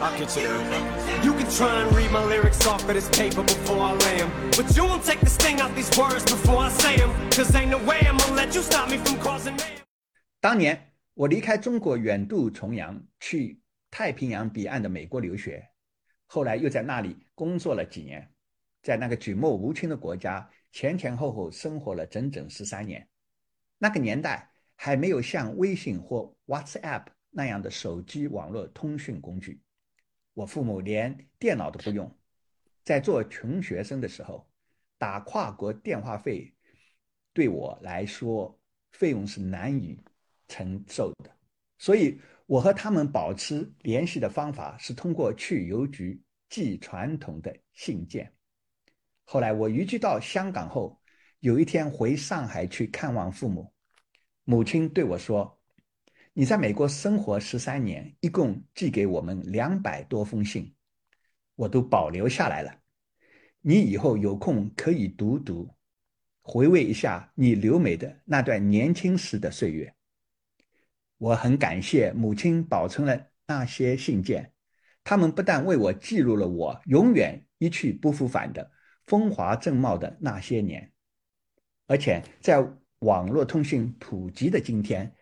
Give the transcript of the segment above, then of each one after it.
I'll get you there. You can try and read my lyrics off of this paper before I lay them. But you won't take the sting out these words before I say them. Cause ain't no way I'm gonna let you stop me from causing them 当年我离开中国远渡重洋，去太平洋彼岸的美国留学，后来又在那里工作了几年，在那个举目无亲的国家前前后后生活了整整十三年。那个年代还没有像微信或 WhatsApp 那样的手机网络通讯工具，我父母连电脑都不用。在做穷学生的时候，打跨国电话费对我来说费用是难以承受的，所以我和他们保持联系的方法是通过去邮局寄传统的信件。后来我移居到香港后，有一天回上海去看望父母，母亲对我说：“你在美国生活十三年，一共寄给我们两百多封信，我都保留下来了。你以后有空可以读读，回味一下你留美的那段年轻时的岁月。”我很感谢母亲保存了那些信件，他们不但为我记录了我永远一去不复返的风华正茂的那些年，而且在网络通讯普及的今天，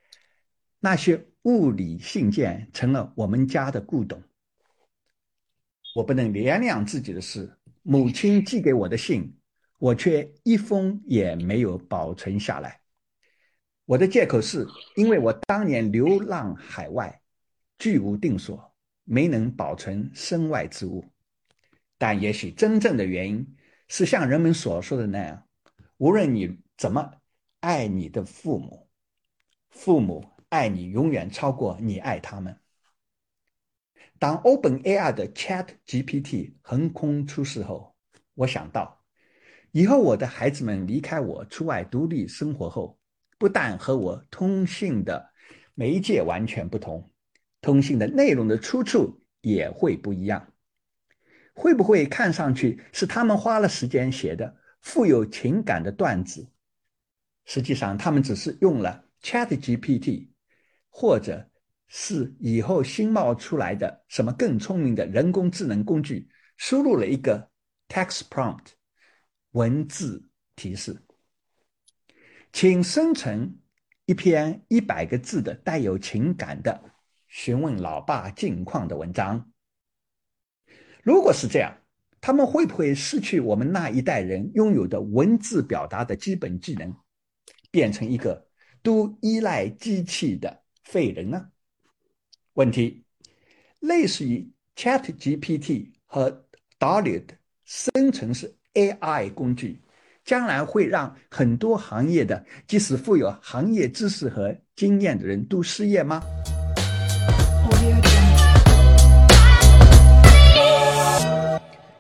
那些物理信件成了我们家的古董。我不能原谅自己的是，母亲寄给我的信，我却一封也没有保存下来。我的借口是因为我当年流浪海外，居无定所，没能保存身外之物。但也许真正的原因是像人们所说的那样，无论你怎么爱你的父母，父母爱你永远超过你爱他们。当 OpenAI 的 Chat GPT 横空出世后，我想到，以后我的孩子们离开我出外独立生活后，不但和我通信的媒介完全不同，通信的内容的出处也会不一样。会不会看上去是他们花了时间写的富有情感的段子？实际上，他们只是用了 Chat GPT，或者是以后新冒出来的什么更聪明的人工智能工具，输入了一个 text prompt 文字提示。请生成一篇一百个字的带有情感的询问老爸近况的文章。如果是这样，他们会不会失去我们那一代人拥有的文字表达的基本技能，变成一个都依赖机器的废人呢？问题类似于 Chat GPT 和 Dall 的生成式 AI 工具。将来会让很多行业的，即使富有行业知识和经验的人都失业吗？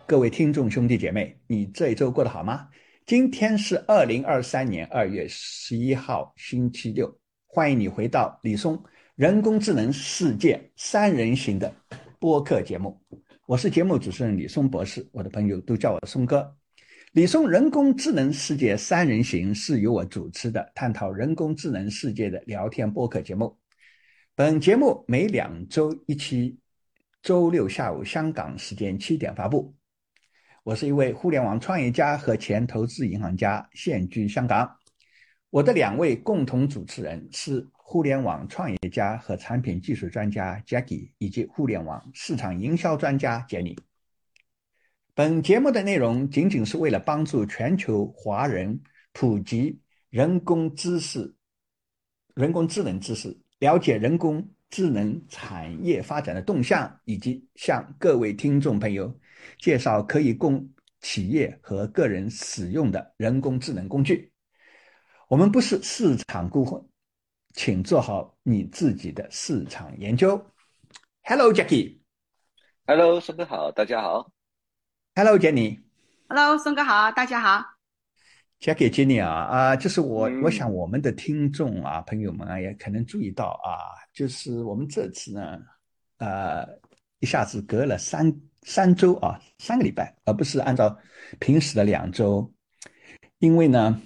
各位听众兄弟姐妹，你这一周过得好吗？今天是二零二三年二月十一号，星期六。欢迎你回到李松人工智能世界三人行的播客节目。我是节目主持人李松博士，我的朋友都叫我松哥。李松人工智能世界三人行是由我主持的，探讨人工智能世界的聊天播客节目。本节目每两周一期，周六下午香港时间七点发布。我是一位互联网创业家和前投资银行家，现居香港。我的两位共同主持人是互联网创业家和产品技术专家 Jackie，以及互联网市场营销专家 Jenny。本节目的内容仅仅是为了帮助全球华人普及人工知识、人工智能知识，了解人工智能产业发展的动向，以及向各位听众朋友介绍可以供企业和个人使用的人工智能工具。我们不是市场顾问，请做好你自己的市场研究。Hello，Jackie。Hello，孙哥好，大家好。Hello，Jenny。Hello，松哥好，大家好。Jackie，Jenny 啊啊，就是我，我想我们的听众啊，朋友们啊，也可能注意到啊，就是我们这次呢，呃，一下子隔了三三周啊，三个礼拜，而不是按照平时的两周，因为呢，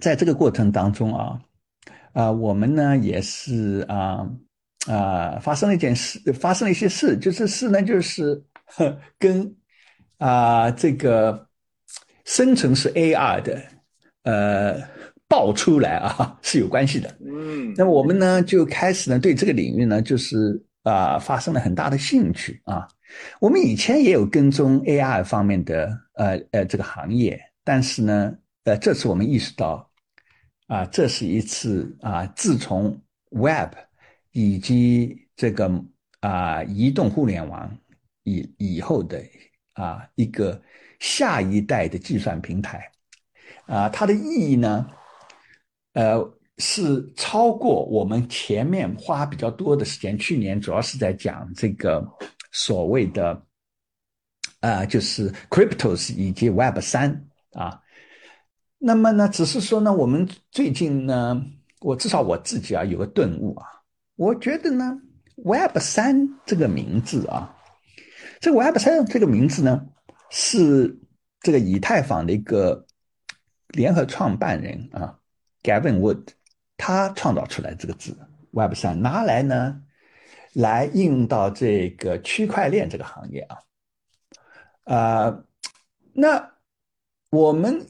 在这个过程当中啊，啊，我们呢也是啊，啊，发生了一件事，发生了一些事，就是事呢，就是跟啊这个生成式 AR 的呃爆出来啊是有关系的。嗯，那么我们呢就开始呢对这个领域呢就是啊发生了很大的兴趣啊。我们以前也有跟踪 AR 方面的呃呃这个行业，但是呢呃这次我们意识到啊这是一次啊自从 Web 以及这个啊移动互联网以以后的啊一个下一代的计算平台啊它的意义呢呃。是超过我们前面花比较多的时间。去年主要是在讲这个所谓的，啊，就是 cryptos 以及 Web 三啊。那么呢，只是说呢，我们最近呢，我至少我自己啊有个顿悟啊，我觉得呢，Web 三这个名字啊，这个 Web 三这个名字呢，是这个以太坊的一个联合创办人啊，Gavin Wood。他创造出来这个字 “Web 三”，拿来呢，来应用到这个区块链这个行业啊，啊，那我们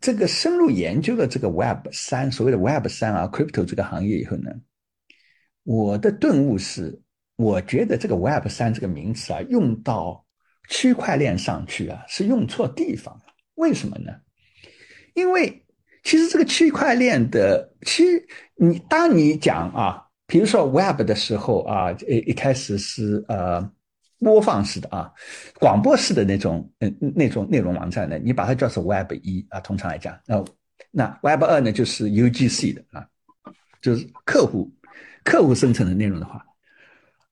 这个深入研究了这个 Web 三，所谓的 Web 三啊，Crypto 这个行业以后呢，我的顿悟是，我觉得这个 Web 三这个名词啊，用到区块链上去啊，是用错地方了。为什么呢？因为。其实这个区块链的，其你当你讲啊，比如说 Web 的时候啊，一一开始是呃播放式的啊，广播式的那种嗯那种内容网站呢，你把它叫做 Web 一啊，通常来讲，那那 Web 二呢就是 UGC 的啊，就是客户客户生成的内容的话，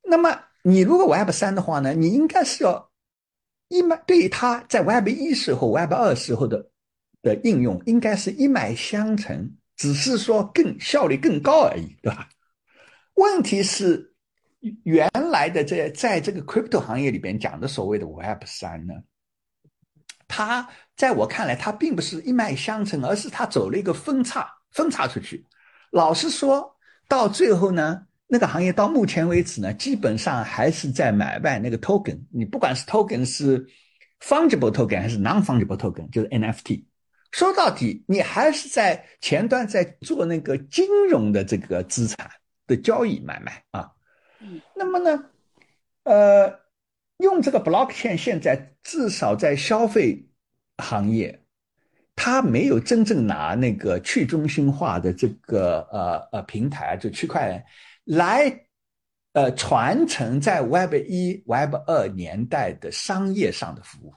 那么你如果 Web 三的话呢，你应该是要一脉对于它在 Web 一时候、Web 二时候的。的应用应该是一脉相承，只是说更效率更高而已，对吧？问题是原来的这在这个 crypto 行业里边讲的所谓的 Web 三呢，它在我看来，它并不是一脉相承，而是它走了一个分叉，分叉出去。老实说，到最后呢，那个行业到目前为止呢，基本上还是在买卖那个 token。你不管是 token 是 fungible token 还是 non fungible token，就是 NFT。说到底，你还是在前端在做那个金融的这个资产的交易买卖啊。那么呢，呃，用这个 blockchain 现在至少在消费行业，它没有真正拿那个去中心化的这个呃呃平台，就区块链来呃传承在 Web 一、Web 二年代的商业上的服务。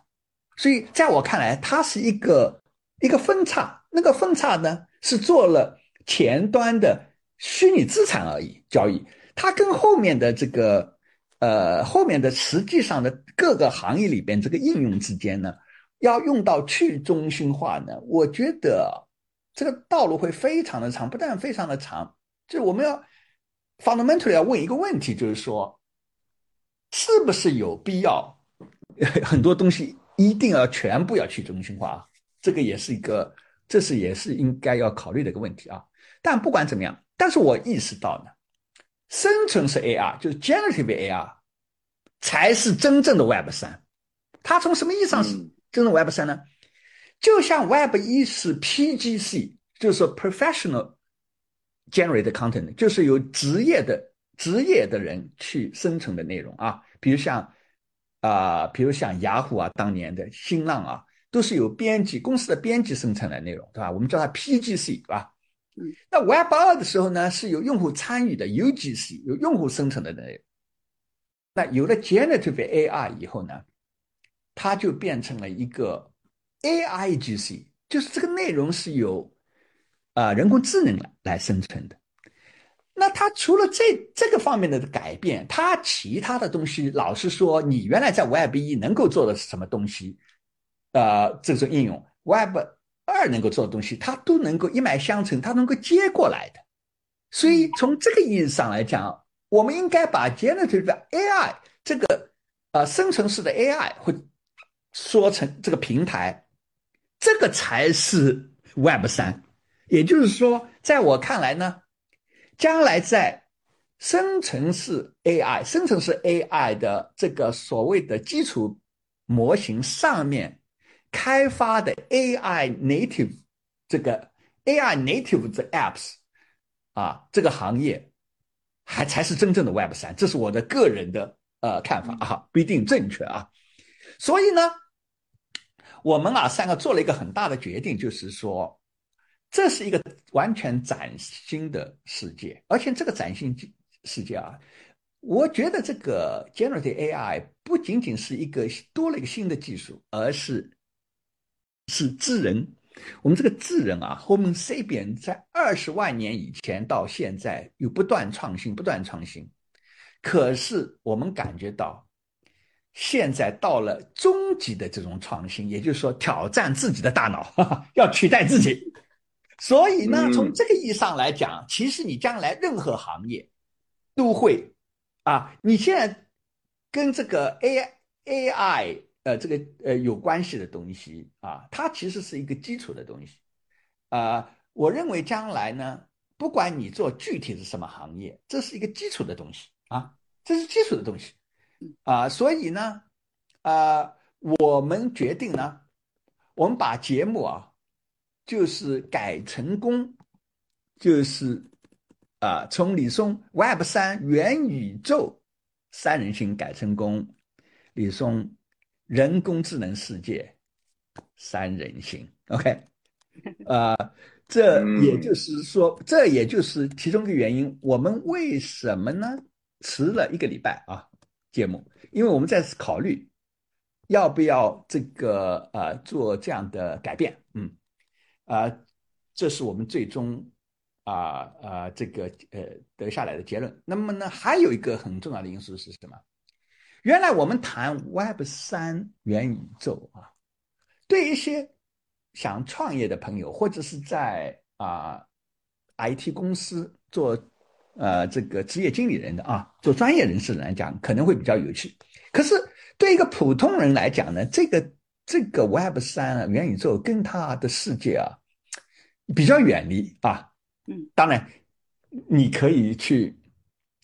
所以在我看来，它是一个。一个分叉，那个分叉呢是做了前端的虚拟资产而已交易，它跟后面的这个呃后面的实际上的各个行业里边这个应用之间呢，要用到去中心化呢，我觉得这个道路会非常的长，不但非常的长，就我们要 fundamentally 要问一个问题，就是说，是不是有必要 很多东西一定要全部要去中心化？这个也是一个，这是也是应该要考虑的一个问题啊。但不管怎么样，但是我意识到呢，生成式 AR 就是 generative AR，才是真正的 Web 三。它从什么意义上是真正 Web 三呢？就像 Web 一是 PGC，就是说 professional generated content，就是由职业的职业的人去生成的内容啊，比如像啊，比如像雅虎啊，当年的新浪啊。都是由编辑公司的编辑生产的内容，对吧？我们叫它 PGC，对吧？那 Web 二的时候呢，是有用户参与的 UGC，有用户生成的内容。那有了 Generative AI 以后呢，它就变成了一个 AIGC，就是这个内容是由啊人工智能来来生成的。那它除了这这个方面的改变，它其他的东西，老实说，你原来在 Web 一能够做的是什么东西？呃，这种应用 Web 二能够做的东西，它都能够一脉相承，它能够接过来的。所以从这个意义上来讲，我们应该把 Generative AI 这个呃生成式的 AI 会说成这个平台，这个才是 Web 三。也就是说，在我看来呢，将来在生成式 AI，生成式 AI 的这个所谓的基础模型上面开发的 AI native 这个 AI native 的 apps 啊，这个行业还才是真正的 Web 三，这是我的个人的呃看法啊，不一定正确啊。所以呢，我们啊三个做了一个很大的决定，就是说这是一个完全崭新的世界，而且这个崭新世界啊，我觉得这个 generative AI 不仅仅是一个多了一个新的技术，而是是智人。我们这个智人啊，Homo sapien 在二十万年以前到现在又不断创新，不断创新。可是我们感觉到，现在到了终极的这种创新，也就是说挑战自己的大脑，哈哈要取代自己。所以呢，从这个意义上来讲，其实你将来任何行业。都会啊！你现在跟这个 A A I 呃这个呃有关系的东西啊，它其实是一个基础的东西啊。我认为将来呢，不管你做具体是什么行业，这是一个基础的东西啊，这是基础的东西啊。所以呢，啊，我们决定呢，我们把节目啊，就是改成功，就是。啊，从李松 Web 三元宇宙三人行改成功，李松人工智能世界三人行，OK，啊，这也就是说，这也就是其中一个原因。我们为什么呢？迟了一个礼拜啊，节目，因为我们在考虑要不要这个呃做这样的改变，嗯，啊，这是我们最终。啊啊，这个呃得下来的结论。那么呢，还有一个很重要的因素是什么？原来我们谈 Web 三元宇宙啊，对一些想创业的朋友，或者是在啊 IT 公司做呃这个职业经理人的啊，做专业人士来讲，可能会比较有趣。可是对一个普通人来讲呢，这个这个 Web 三元宇宙跟他的世界啊比较远离啊。当然，你可以去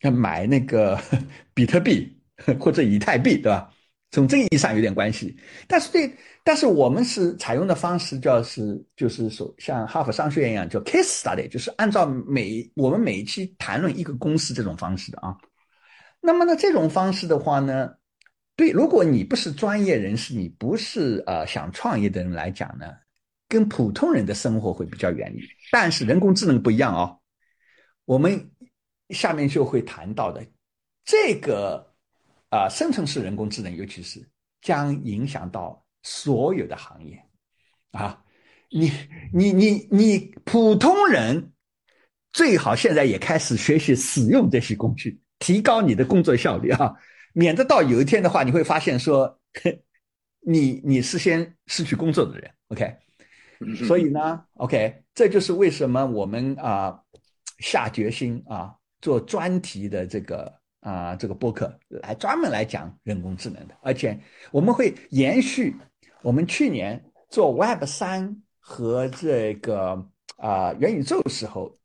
买那个 比特币 或者以太币，对吧？从这个意义上有点关系。但是对，但是我们是采用的方式，叫是就是说，像哈佛商学院一样，叫 case study，就是按照每我们每一期谈论一个公司这种方式的啊。那么呢，这种方式的话呢，对，如果你不是专业人士，你不是呃想创业的人来讲呢？跟普通人的生活会比较远离，但是人工智能不一样哦。我们下面就会谈到的这个啊，生成式人工智能，尤其是将影响到所有的行业啊。你你你你普通人最好现在也开始学习使用这些工具，提高你的工作效率啊，免得到有一天的话，你会发现说，你你是先失去工作的人。OK。所以呢，OK，这就是为什么我们啊下决心啊做专题的这个啊这个播客来专门来讲人工智能的，而且我们会延续我们去年做 Web 三和这个啊元宇宙时候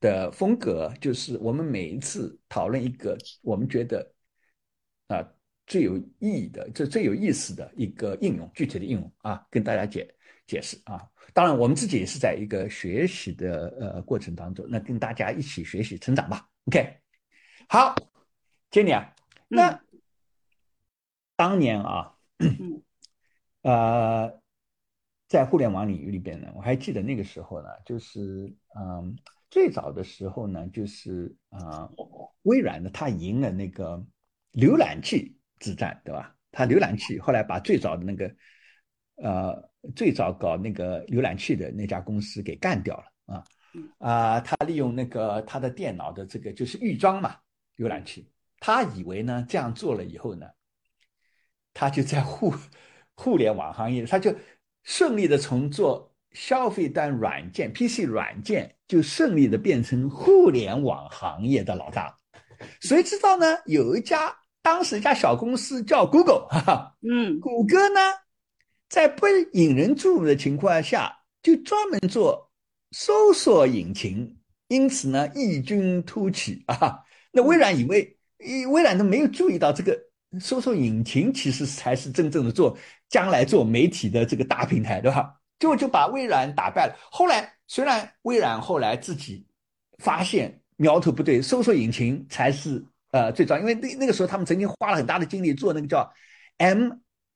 的风格，就是我们每一次讨论一个我们觉得啊最有意义的、这最有意思的一个应用，具体的应用啊，跟大家解。解释啊，当然我们自己也是在一个学习的呃过程当中，那跟大家一起学习成长吧。OK，好，Jenny 啊，那当年啊，呃，在互联网领域里边呢，我还记得那个时候呢，就是嗯，最早的时候呢，就是啊，微软呢，它赢了那个浏览器之战，对吧？它浏览器后来把最早的那个呃。最早搞那个浏览器的那家公司给干掉了啊啊！他利用那个他的电脑的这个就是预装嘛浏览器，他以为呢这样做了以后呢，他就在互互联网行业，他就顺利的从做消费端软件 PC 软件，就顺利的变成互联网行业的老大。谁知道呢？有一家当时一家小公司叫 Google，哈哈，嗯，谷歌呢？在不引人注目的情况下，就专门做搜索引擎，因此呢异军突起啊！那微软以为，微软都没有注意到这个搜索引擎其实才是真正的做将来做媒体的这个大平台，对吧？结果就把微软打败了。后来虽然微软后来自己发现苗头不对，搜索引擎才是呃最早，因为那那个时候他们曾经花了很大的精力做那个叫 M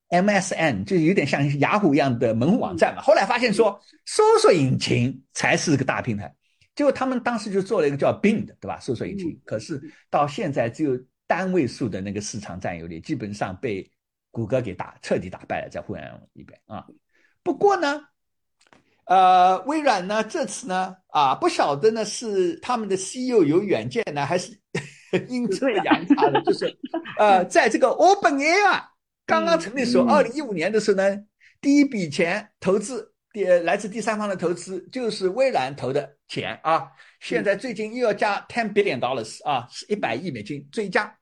M S N，就有点像雅虎一样的门户网站嘛。后来发现说搜索引擎才是个大平台。结果他们当时就做了一个叫 Bing 的，对吧？搜索引擎，可是到现在只有单位数的那个市场占有率，基本上被谷歌给打彻底打败了，在互联网里边啊。不过呢，呃，微软呢这次呢啊，不晓得呢是他们的 CEO 有远见呢，还是 阴错阳差的，就是呃，在这个 OpenAI 刚刚成立时候，二零一五年的时候呢，第一笔钱投资。第来自第三方的投资就是微软投的钱啊，现在最近又要加 ten billion dollars 啊，是一百亿美金追加。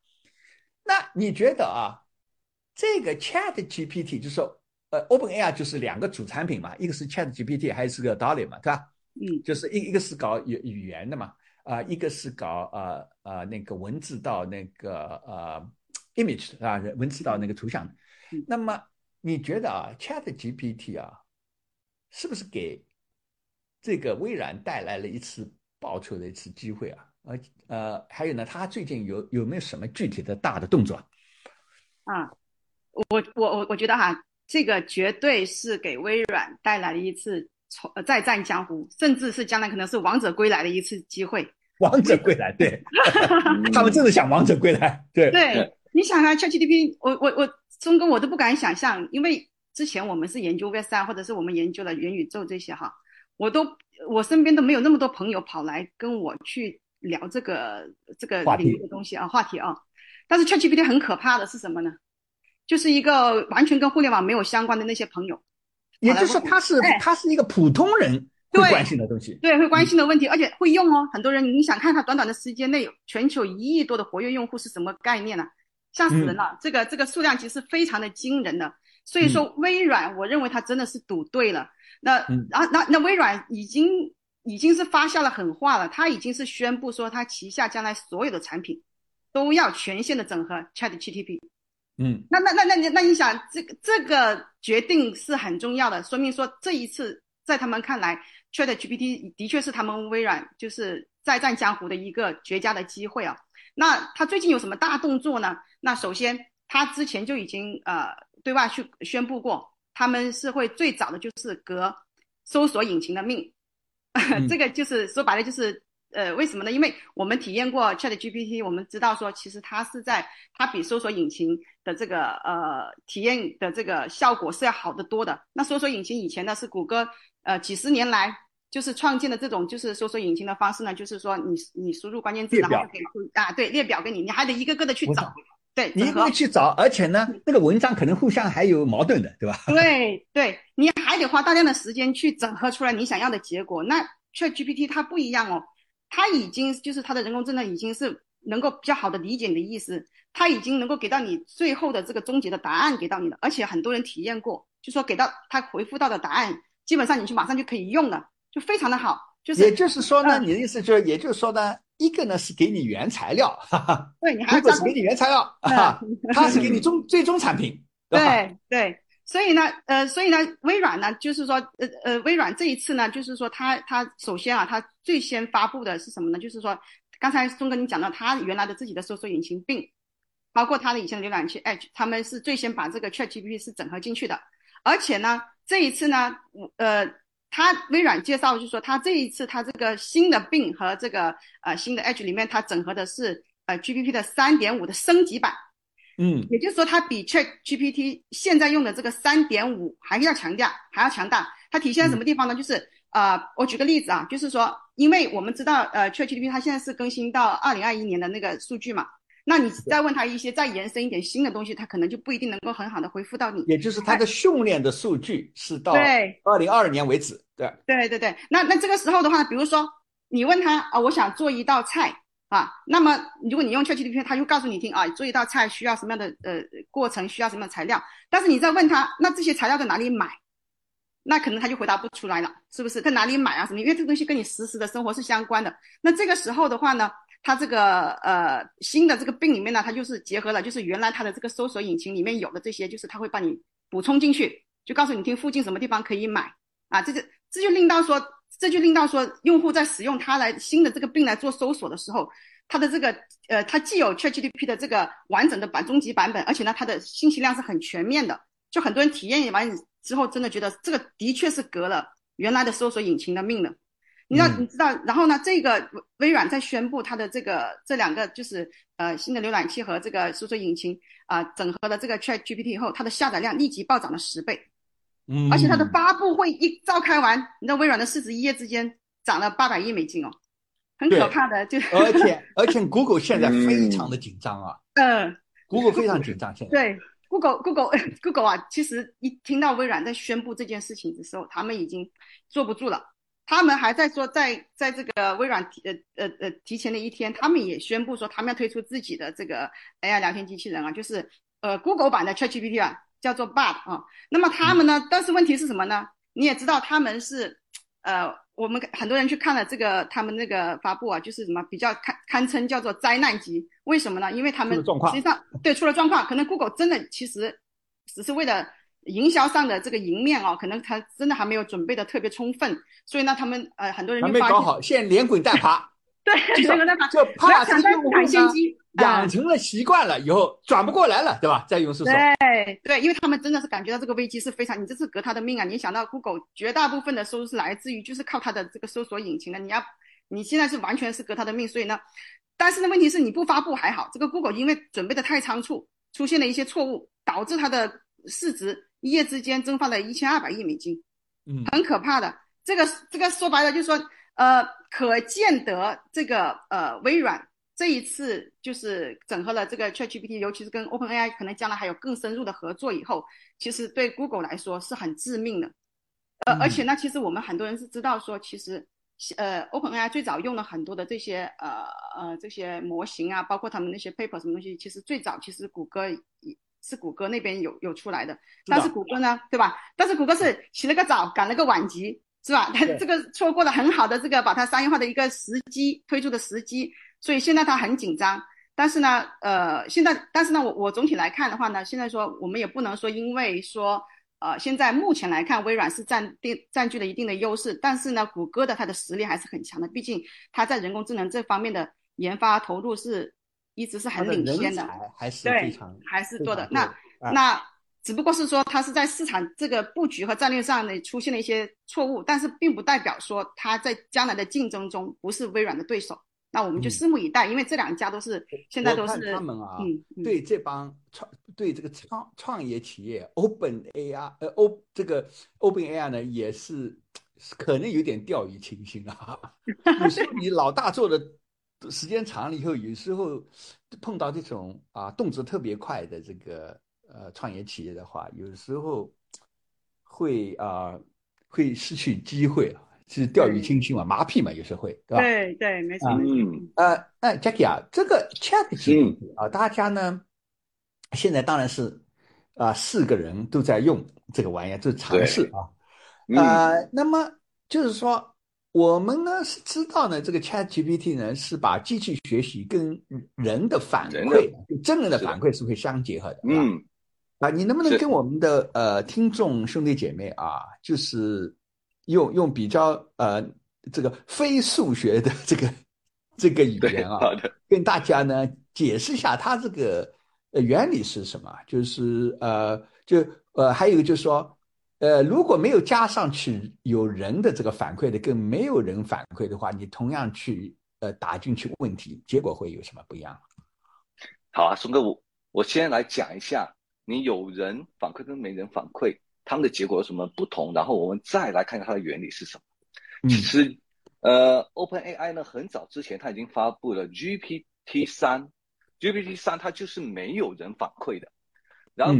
那你觉得啊，这个 Chat GPT 就是说，呃，OpenAI 就是两个主产品嘛，一个是 Chat GPT，还是个 Dolly 嘛，对吧？嗯，就是一一个是搞语语言的嘛，啊，一个是搞呃呃那个文字到那个呃 image 啊，文字到那个图像。那么你觉得啊，Chat GPT 啊？是不是给这个微软带来了一次报仇的一次机会啊？呃呃，还有呢，他最近有有没有什么具体的大的动作？啊，我我我我觉得哈，这个绝对是给微软带来了一次重再战江湖，甚至是将来可能是王者归来的一次机会。王者归来，对，他们真的想王者归来，对对。你想啊，ChatGPT，我我我钟哥我都不敢想象，因为。之前我们是研究 Web 三，或者是我们研究了元宇宙这些哈，我都我身边都没有那么多朋友跑来跟我去聊这个这个领域的东西啊话题啊。但是 ChatGPT 很可怕的是什么呢？就是一个完全跟互联网没有相关的那些朋友，也就是说他是他是一个普通人会关心的东西，对会关心的问题，而且会用哦。很多人你想看他短短的时间内全球一亿多的活跃用户是什么概念呢？吓死人了！这个这个数量其实非常的惊人的。所以说，微软，我认为它真的是赌对了。那，然后，那那微软已经已经是发下了狠话了，它已经是宣布说，它旗下将来所有的产品都要全线的整合 ChatGPT。嗯，那那那那你那你想，这个这个决定是很重要的，说明说这一次在他们看来，ChatGPT 的确是他们微软就是再战江湖的一个绝佳的机会啊。那他最近有什么大动作呢？那首先，他之前就已经呃。对外去宣布过，他们是会最早的就是革搜索引擎的命，这个就是说白了就是呃为什么呢？因为我们体验过 Chat GPT，我们知道说其实它是在它比搜索引擎的这个呃体验的这个效果是要好得多的。那搜索引擎以前呢是谷歌呃几十年来就是创建的这种就是搜索引擎的方式呢，就是说你你输入关键字然后给啊对列表给你，你还得一个个的去找。对，你一个去找，而且呢，那个文章可能互相还有矛盾的，对吧？对对，你还得花大量的时间去整合出来你想要的结果。那 ChatGPT 它不一样哦，它已经就是它的人工智能已经是能够比较好的理解你的意思，它已经能够给到你最后的这个终结的答案给到你了，而且很多人体验过，就说给到他回复到的答案，基本上你去马上就可以用了，就非常的好。就是，也就是说呢，你的意思就是，也就是说呢。一个呢是给你原材料，哈哈，对你还是给你原材料，哈，它是给你终最终产品，对对，所以呢，呃，所以呢，微软呢，就是说，呃呃，微软这一次呢，就是说，它它首先啊，它最先发布的是什么呢？就是说，刚才钟哥你讲到，它原来的自己的搜索引擎并包括它的以前的浏览器 Edge，他们是最先把这个 ChatGPT 是整合进去的，而且呢，这一次呢，呃。他微软介绍就是说，他这一次他这个新的病和这个呃新的 Edge 里面，它整合的是呃 GPT 的三点五的升级版，嗯，也就是说，它比 Chat GPT 现在用的这个三点五还要强调，还要强大。它体现在什么地方呢？就是呃，我举个例子啊，就是说，因为我们知道呃 Chat GPT 它现在是更新到二零二一年的那个数据嘛。那你再问他一些再延伸一点新的东西，他可能就不一定能够很好的回复到你。也就是他的训练的数据是到对二零二二年为止，对对对对。那那这个时候的话，比如说你问他啊，我想做一道菜啊，那么如果你用 ChatGPT，他就告诉你听啊，做一道菜需要什么样的呃过程，需要什么样的材料。但是你再问他，那这些材料在哪里买？那可能他就回答不出来了，是不是？在哪里买啊？什么？因为这个东西跟你实时的生活是相关的。那这个时候的话呢？它这个呃新的这个病里面呢，它就是结合了就是原来它的这个搜索引擎里面有的这些，就是它会帮你补充进去，就告诉你听附近什么地方可以买啊，这就这就令到说这就令到说用户在使用它来新的这个病来做搜索的时候，它的这个呃它既有 ChatGPT 的这个完整的版终极版本，而且呢它的信息量是很全面的，就很多人体验完之后真的觉得这个的确是革了原来的搜索引擎的命的。你知道，你知道，然后呢？这个微软在宣布它的这个这两个就是呃新的浏览器和这个搜索引擎啊整合了这个 Chat GPT 以后，它的下载量立即暴涨了十倍，嗯，而且它的发布会一召开完，你知道微软的市值一夜之间涨了八百亿美金哦，很可怕的，就而且而且 Google 现在非常的紧张啊，嗯，Google 非常紧张现在，对，Google Google Google 啊，其实一听到微软在宣布这件事情的时候，他们已经坐不住了。他们还在说，在在这个微软提呃呃呃提前的一天，他们也宣布说，他们要推出自己的这个 AI 聊天机器人啊，就是呃 Google 版的 ChatGPT 啊，叫做 Bard 啊。那么他们呢？但是问题是什么呢？你也知道，他们是呃，我们很多人去看了这个他们那个发布啊，就是什么比较堪堪称叫做灾难级。为什么呢？因为他们实际上对出了状况，可能 Google 真的其实只是为了。营销上的这个赢面啊，可能他真的还没有准备的特别充分，所以呢，他们呃很多人就没搞好，现在连滚带爬，对，连滚带爬，就怕抢抢先机，养成了习惯了以后转不过来了，对吧？再用搜索，对对，因为他们真的是感觉到这个危机是非常，你这是革他的命啊！你想到 Google 绝大部分的收入是来自于就是靠它的这个搜索引擎的，你要你现在是完全是革他的命，所以呢，但是呢，问题是你不发布还好，这个 Google 因为准备的太仓促，出现了一些错误，导致它的市值。一夜之间蒸发了一千二百亿美金，嗯，很可怕的。这个这个说白了就是说，呃，可见得这个呃微软这一次就是整合了这个 ChatGPT，尤其是跟 OpenAI，可能将来还有更深入的合作以后，其实对 Google 来说是很致命的。呃，而且呢，其实我们很多人是知道说，其实呃 OpenAI 最早用了很多的这些呃呃这些模型啊，包括他们那些 paper 什么东西，其实最早其实谷歌也。是谷歌那边有有出来的，但是谷歌呢，对吧？但是谷歌是起了个早，赶了个晚集，是吧？它这个错过了很好的这个把它商业化的一个时机，推出的时机，所以现在它很紧张。但是呢，呃，现在，但是呢，我我总体来看的话呢，现在说我们也不能说，因为说，呃，现在目前来看，微软是占定占据了一定的优势，但是呢，谷歌的它的实力还是很强的，毕竟它在人工智能这方面的研发投入是。一直是很领先的，还是非常还是多的。那那只不过是说，它是在市场这个布局和战略上呢出现了一些错误，但是并不代表说它在将来的竞争中不是微软的对手。那我们就拭目以待，因为这两家都是现在都是他们啊，对这帮创对这个创创业企业 Open AI 呃 O 这个 Open AI 呢也是 可能有点掉以轻心啊。有时候你老大做的。时间长了以后，有时候碰到这种啊动作特别快的这个呃创业企业的话，有时候会啊会失去机会啊，是掉以轻心嘛，麻痹嘛，有时候会，对吧？对对，没错。嗯，呃，那 Jackie 啊，这个 ChatGPT 啊，大家呢现在当然是啊四个人都在用这个玩意儿，就尝试啊，呃，那么就是说。我们呢是知道呢，这个 Chat GPT 呢是把机器学习跟人的反馈，就真人的反馈是会相结合的。嗯，啊，你能不能跟我们的呃听众兄弟姐妹啊，就是用用比较呃这个非数学的这个 这个语言啊，跟大家呢解释一下它这个呃原理是什么？就是呃就呃还有就是说。呃，如果没有加上去有人的这个反馈的，跟没有人反馈的话，你同样去呃打进去问题，结果会有什么不一样？好啊，松哥，我我先来讲一下，你有人反馈跟没人反馈，他们的结果有什么不同，然后我们再来看看它的原理是什么。其实，呃，Open AI 呢，很早之前它已经发布了 GPT 三，GPT 三它就是没有人反馈的，然后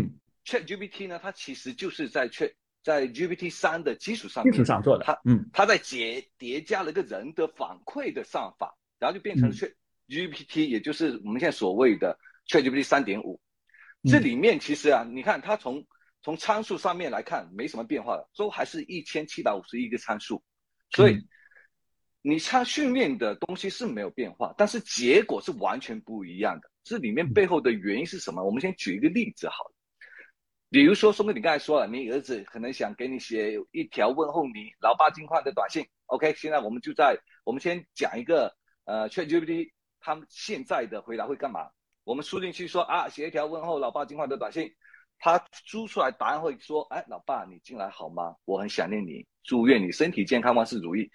Chat GPT 呢，它其实就是在 Chat 在 GPT 三的基础上，基础上做的，它嗯，它在叠叠加了个人的反馈的算法，然后就变成了 Chat GPT，也就是我们现在所谓的 Chat GPT 三点五。这里面其实啊，你看它从从参数上面来看没什么变化的，都还是一千七百五十一个参数。所以你他训练的东西是没有变化，但是结果是完全不一样的。这里面背后的原因是什么？我们先举一个例子好了，比如说松哥，你刚才说了，你儿子可能想给你写一条问候你老爸近况的短信。OK，现在我们就在我们先讲一个呃，ChatGPT 他们现在的回答会干嘛？我们输进去说啊，写一条问候老爸近况的短信，他输出来答案会说，哎，老爸你近来好吗？我很想念你，祝愿你身体健康，万事如意。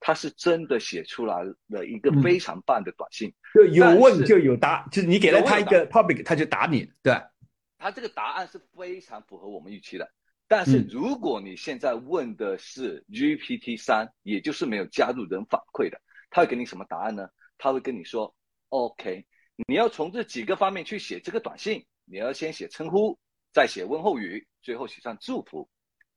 他是真的写出来了一个非常棒的短信，就有问就有答，就是你给了他一个 topic，他就答你，对他这个答案是非常符合我们预期的。但是如果你现在问的是 GPT 三，也就是没有加入人反馈的，他会给你什么答案呢？他会跟你说，OK，你要从这几个方面去写这个短信，你要先写称呼，再写问候语，最后写上祝福。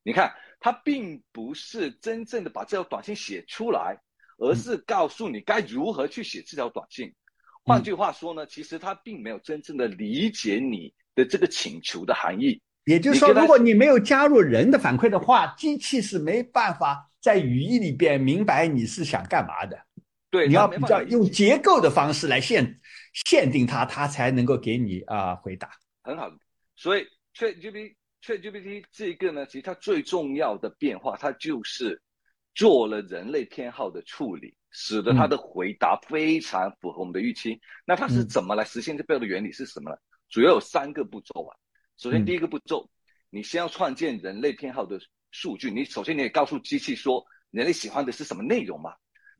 你看，他并不是真正的把这条短信写出来，而是告诉你该如何去写这条短信。换句话说呢，其实他并没有真正的理解你的这个请求的含义。也就是说，如果你没有加入人的反馈的话，机器是没办法在语义里边明白你是想干嘛的。对，你要比较用结构的方式来限限定它，它才能够给你啊回答。很好，所以 ChatGPT。ChatGPT 这个呢，其实它最重要的变化，它就是做了人类偏好的处理，使得它的回答非常符合我们的预期。那它是怎么来实现这背后的原理是什么呢？主要有三个步骤啊。首先，第一个步骤，你先要创建人类偏好的数据。你首先你也告诉机器说，人类喜欢的是什么内容嘛？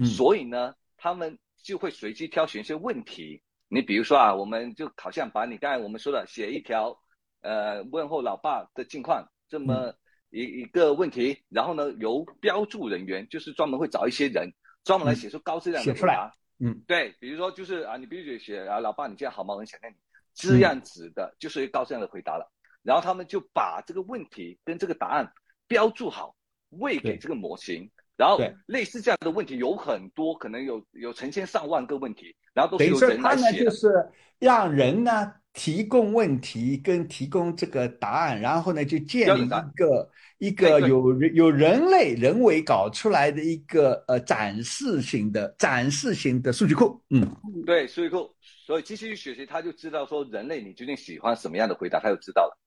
所以呢，他们就会随机挑选一些问题。你比如说啊，我们就好像把你刚才我们说的写一条。呃，问候老爸的近况，这么一一个问题，然后呢，由标注人员，就是专门会找一些人，专门来写出高质量的回答。嗯，对，比如说就是啊，你必须得写啊，老爸，你这样好吗？我很想念你，这样子的，就是一个高质量的回答了。然后他们就把这个问题跟这个答案标注好，喂给这个模型。然后类似这样的问题有很多，可能有有成千上万个问题，然后都是由人来写。等于说，他呢就是让人呢。提供问题跟提供这个答案，然后呢，就建立一个一个有人有人类人为搞出来的一个呃展示型的展示型的数据库。嗯，对，数据库。所以机器学习，它就知道说人类你究竟喜欢什么样的回答，它就知道了。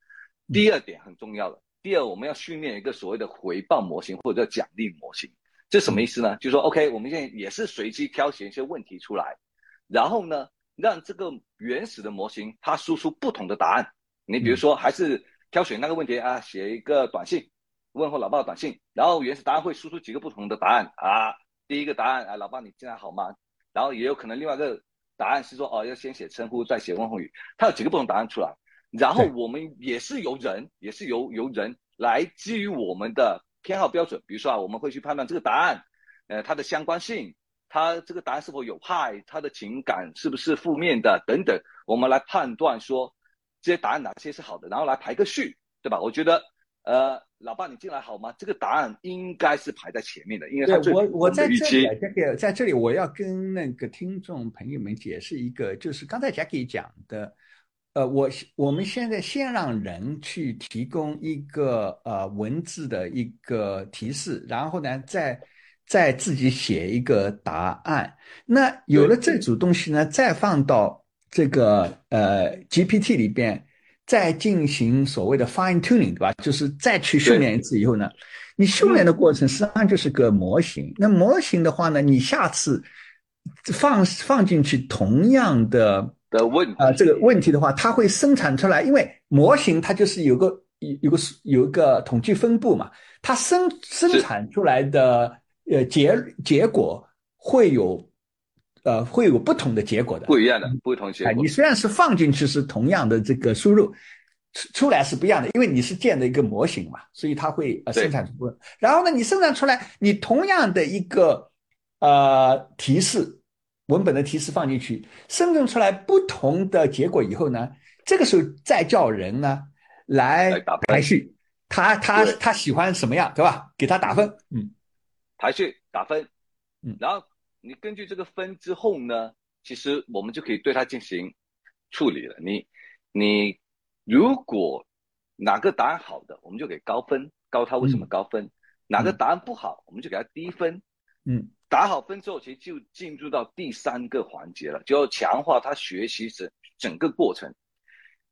第二点很重要的，第二我们要训练一个所谓的回报模型或者叫奖励模型。这什么意思呢？就是说，OK，我们现在也是随机挑选一些问题出来，然后呢？让这个原始的模型它输出不同的答案。你比如说，还是挑选那个问题啊，写一个短信问候老爸的短信，然后原始答案会输出几个不同的答案啊。第一个答案啊，老爸你今天好吗？然后也有可能另外一个答案是说哦，要先写称呼再写问候语。它有几个不同答案出来，然后我们也是由人，也是由由人来基于我们的偏好标准，比如说啊，我们会去判断这个答案，呃，它的相关性。他这个答案是否有害？他的情感是不是负面的？等等，我们来判断说这些答案哪些是好的，然后来排个序，对吧？我觉得，呃，老爸你进来好吗？这个答案应该是排在前面的，因为他最我我在这里，这个在这里我要跟那个听众朋友们解释一个，就是刚才 Jackie 讲的，呃，我我们现在先让人去提供一个呃文字的一个提示，然后呢再。再自己写一个答案，那有了这组东西呢，再放到这个呃 GPT 里边，再进行所谓的 fine tuning，对吧？就是再去训练一次以后呢，你训练的过程实际上就是个模型。那模型的话呢，你下次放放进去同样的的问啊这个问题的话，它会生产出来，因为模型它就是有个有有个有一个统计分布嘛，它生生产出来的。呃，结结果会有，呃，会有不同的结果的，不一样的不同结果。你虽然是放进去是同样的这个输入，出出来是不一样的，因为你是建的一个模型嘛，所以它会呃生产出。然后呢，你生产出来，你同样的一个呃提示文本的提示放进去，生成出来不同的结果以后呢，这个时候再叫人呢来排序，他他他喜欢什么样，对吧？给他打分，嗯。排序打分，嗯，然后你根据这个分之后呢，其实我们就可以对它进行处理了。你你如果哪个答案好的，我们就给高分，高他为什么高分？哪个答案不好，我们就给他低分。嗯，打好分之后，其实就进入到第三个环节了，就要强化他学习整整个过程。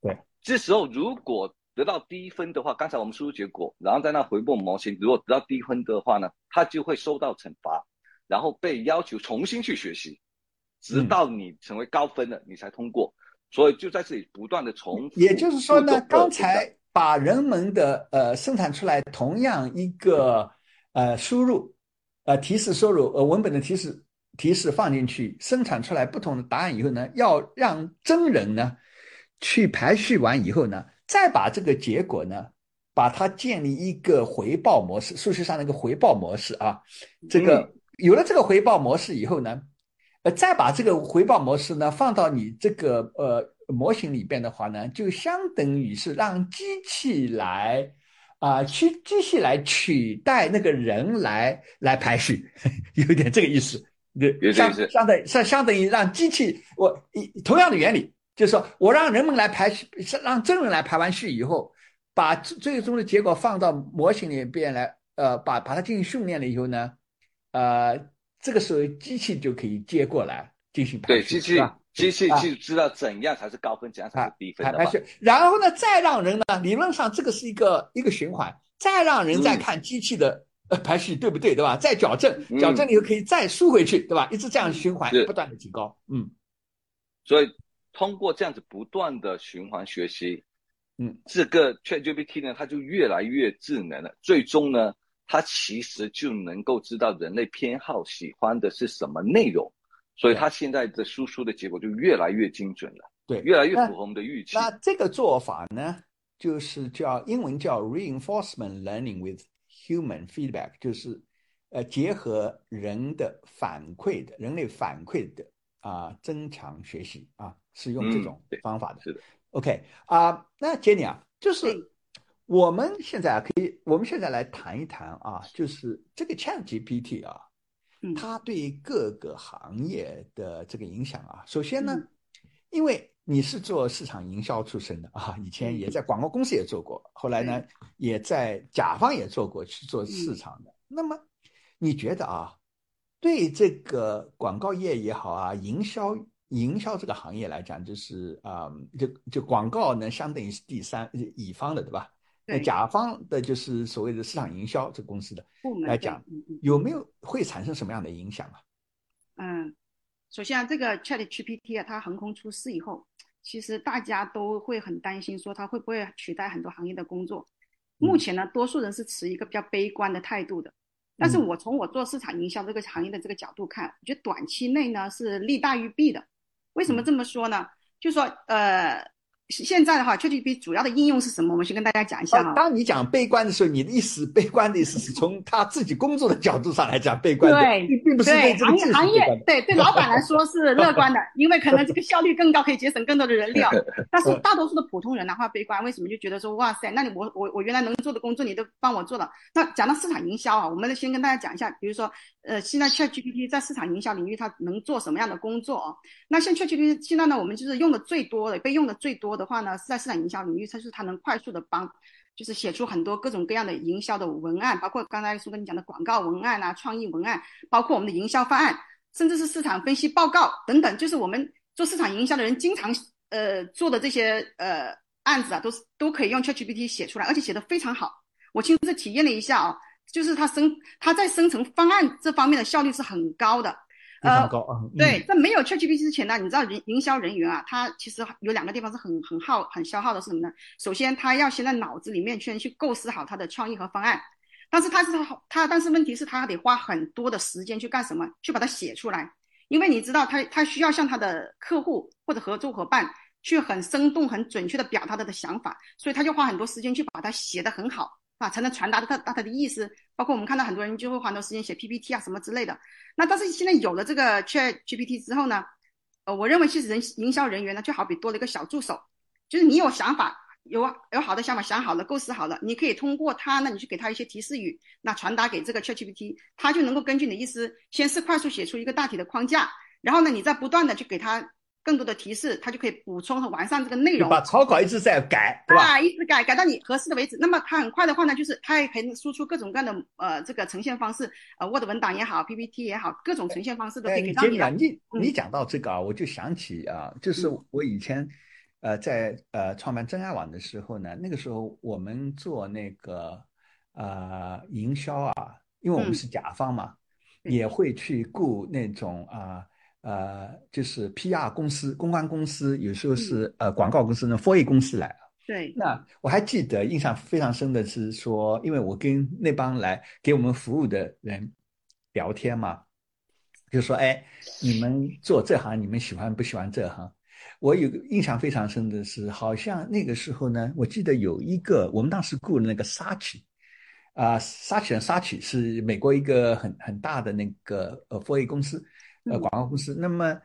对，这时候如果得到低分的话，刚才我们输入结果，然后在那回报模型，如果得到低分的话呢，他就会受到惩罚，然后被要求重新去学习，直到你成为高分了，你才通过。所以就在这里不断的重复。也就是说呢，刚才才把人们的呃生产出来同样一个呃输入呃提示输入呃文本的提示提示放进去，生产出来不同的答案以后呢，要让真人呢去排序完以后呢，再把这个结果呢，把它建立一个回报模式，数学上的一个回报模式啊，这个有了这个回报模式以后呢。呃，再把这个回报模式呢放到你这个呃模型里边的话呢，就相等于是让机器来啊，去机器来取代那个人来来排序，有点这个意思。相相等相相当于让机器我一同样的原理，就是说我让人们来排序，让真人来排完序以后，把最终的结果放到模型里边来，呃，把把它进行训练了以后呢，呃。这个时候，机器就可以接过来进行排序，对，机器机器就知道怎样才是高分，怎样才是低分的排序。然后呢，再让人呢，理论上这个是一个一个循环，再让人再看机器的排序对不对，对吧？再矫正，矫正以后可以再输回去，对吧？一直这样循环，不断的提高。嗯，所以通过这样子不断的循环学习，嗯，这个 ChatGPT 呢，它就越来越智能了，最终呢。它其实就能够知道人类偏好喜欢的是什么内容，所以它现在的输出的结果就越来越精准了，对，越来越符合我们的预期。那这个做法呢，就是叫英文叫 reinforcement learning with human feedback，就是呃结合人的反馈的人类反馈的啊增强学习啊，是用这种方法的。是的，OK 啊，那杰尼啊，就是。我们现在啊可以，我们现在来谈一谈啊，就是这个 Chat GPT 啊，它对各个行业的这个影响啊。首先呢，因为你是做市场营销出身的啊，以前也在广告公司也做过，后来呢也在甲方也做过去做市场的。那么你觉得啊，对这个广告业也好啊，营销营销这个行业来讲，就是啊，就就广告呢，相当于是第三乙方的，对吧？那甲方的就是所谓的市场营销这公司的来讲，有没有会产生什么样的影响啊？嗯，首先啊，这个 Chat GPT 啊，它横空出世以后，其实大家都会很担心，说它会不会取代很多行业的工作。目前呢，多数人是持一个比较悲观的态度的。但是我从我做市场营销这个行业的这个角度看，我觉得短期内呢是利大于弊的。为什么这么说呢？就说呃。现在的话，ChatGPT 主要的应用是什么？我们先跟大家讲一下哈。当你讲悲观的时候，你的意思，悲观的意思是从 他自己工作的角度上来讲悲观，对，并不是对行业行业对对老板来说是乐观的，因为可能这个效率更高，可以节省更多的人力。但是大多数的普通人的话悲观，为什么就觉得说哇塞，那你我我我原来能做的工作你都帮我做了？那讲到市场营销啊，我们先跟大家讲一下，比如说呃，现在 ChatGPT 在市场营销领域它能做什么样的工作啊？那像 ChatGPT 现在呢，我们就是用的最多的，被用的最多的话呢，是在市场。营销领域，它是它能快速的帮，就是写出很多各种各样的营销的文案，包括刚才苏跟你讲的广告文案啊、创意文案，包括我们的营销方案，甚至是市场分析报告等等，就是我们做市场营销的人经常呃做的这些呃案子啊，都是都可以用 ChatGPT 写出来，而且写的非常好。我亲自体验了一下啊，就是它生它在生成方案这方面的效率是很高的。呃，高啊，对，在没有 ChatGPT 之前呢，你知道营营销人员啊，他其实有两个地方是很很耗、很消耗的，是什么呢？首先，他要先在脑子里面先去构思好他的创意和方案，但是他是他，但是问题是，他得花很多的时间去干什么？去把它写出来，因为你知道，他他需要向他的客户或者合作伙伴去很生动、很准确的表达他的想法，所以他就花很多时间去把它写得很好。啊，才能传达他他他的意思。包括我们看到很多人就会花很多时间写 PPT 啊什么之类的。那但是现在有了这个 Chat GPT 之后呢，呃，我认为其实人营销人员呢就好比多了一个小助手，就是你有想法，有有好的想法，想好了，构思好了，你可以通过他，那你去给他一些提示语，那传达给这个 Chat GPT，他就能够根据你的意思，先是快速写出一个大体的框架，然后呢，你再不断的去给他更多的提示，它就可以补充和完善这个内容。把草稿一直在改，对吧？啊，一直改，改到你合适的为止。那么它很快的话呢，就是它也可以输出各种各样的呃这个呈现方式，呃 Word 文档也好，PPT 也好，各种呈现方式都可以给到你的。你你讲到这个啊，我就想起啊，就是我以前呃在呃创办真爱网的时候呢，那个时候我们做那个呃营销啊，因为我们是甲方嘛。也会去雇那种啊呃，就是 PR 公司、公关公司，有时候是呃广告公司、那 4A 公司来对。那我还记得印象非常深的是说，因为我跟那帮来给我们服务的人聊天嘛，就说哎，你们做这行，你们喜欢不喜欢这行？我有个印象非常深的是，好像那个时候呢，我记得有一个我们当时雇的那个 Sachi。啊，沙奇人沙奇是美国一个很很大的那个呃 f o A 公司，呃广告公司。那么，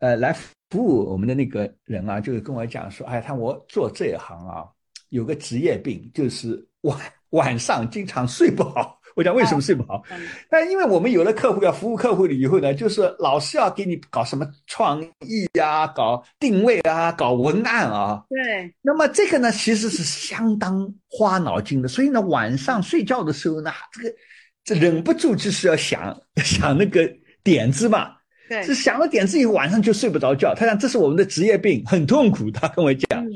呃来服务我们的那个人啊，就是跟我讲说，哎，他我做这一行啊，有个职业病，就是晚晚上经常睡不好。我讲为什么睡不好？但因为我们有了客户要服务客户了以后呢，就是老是要给你搞什么创意啊，搞定位啊，搞文案啊。对。那么这个呢，其实是相当花脑筋的。所以呢，晚上睡觉的时候呢，这个这忍不住就是要想想那个点子嘛。对。是想了点子以后，晚上就睡不着觉。他讲这是我们的职业病，很痛苦。他跟我讲。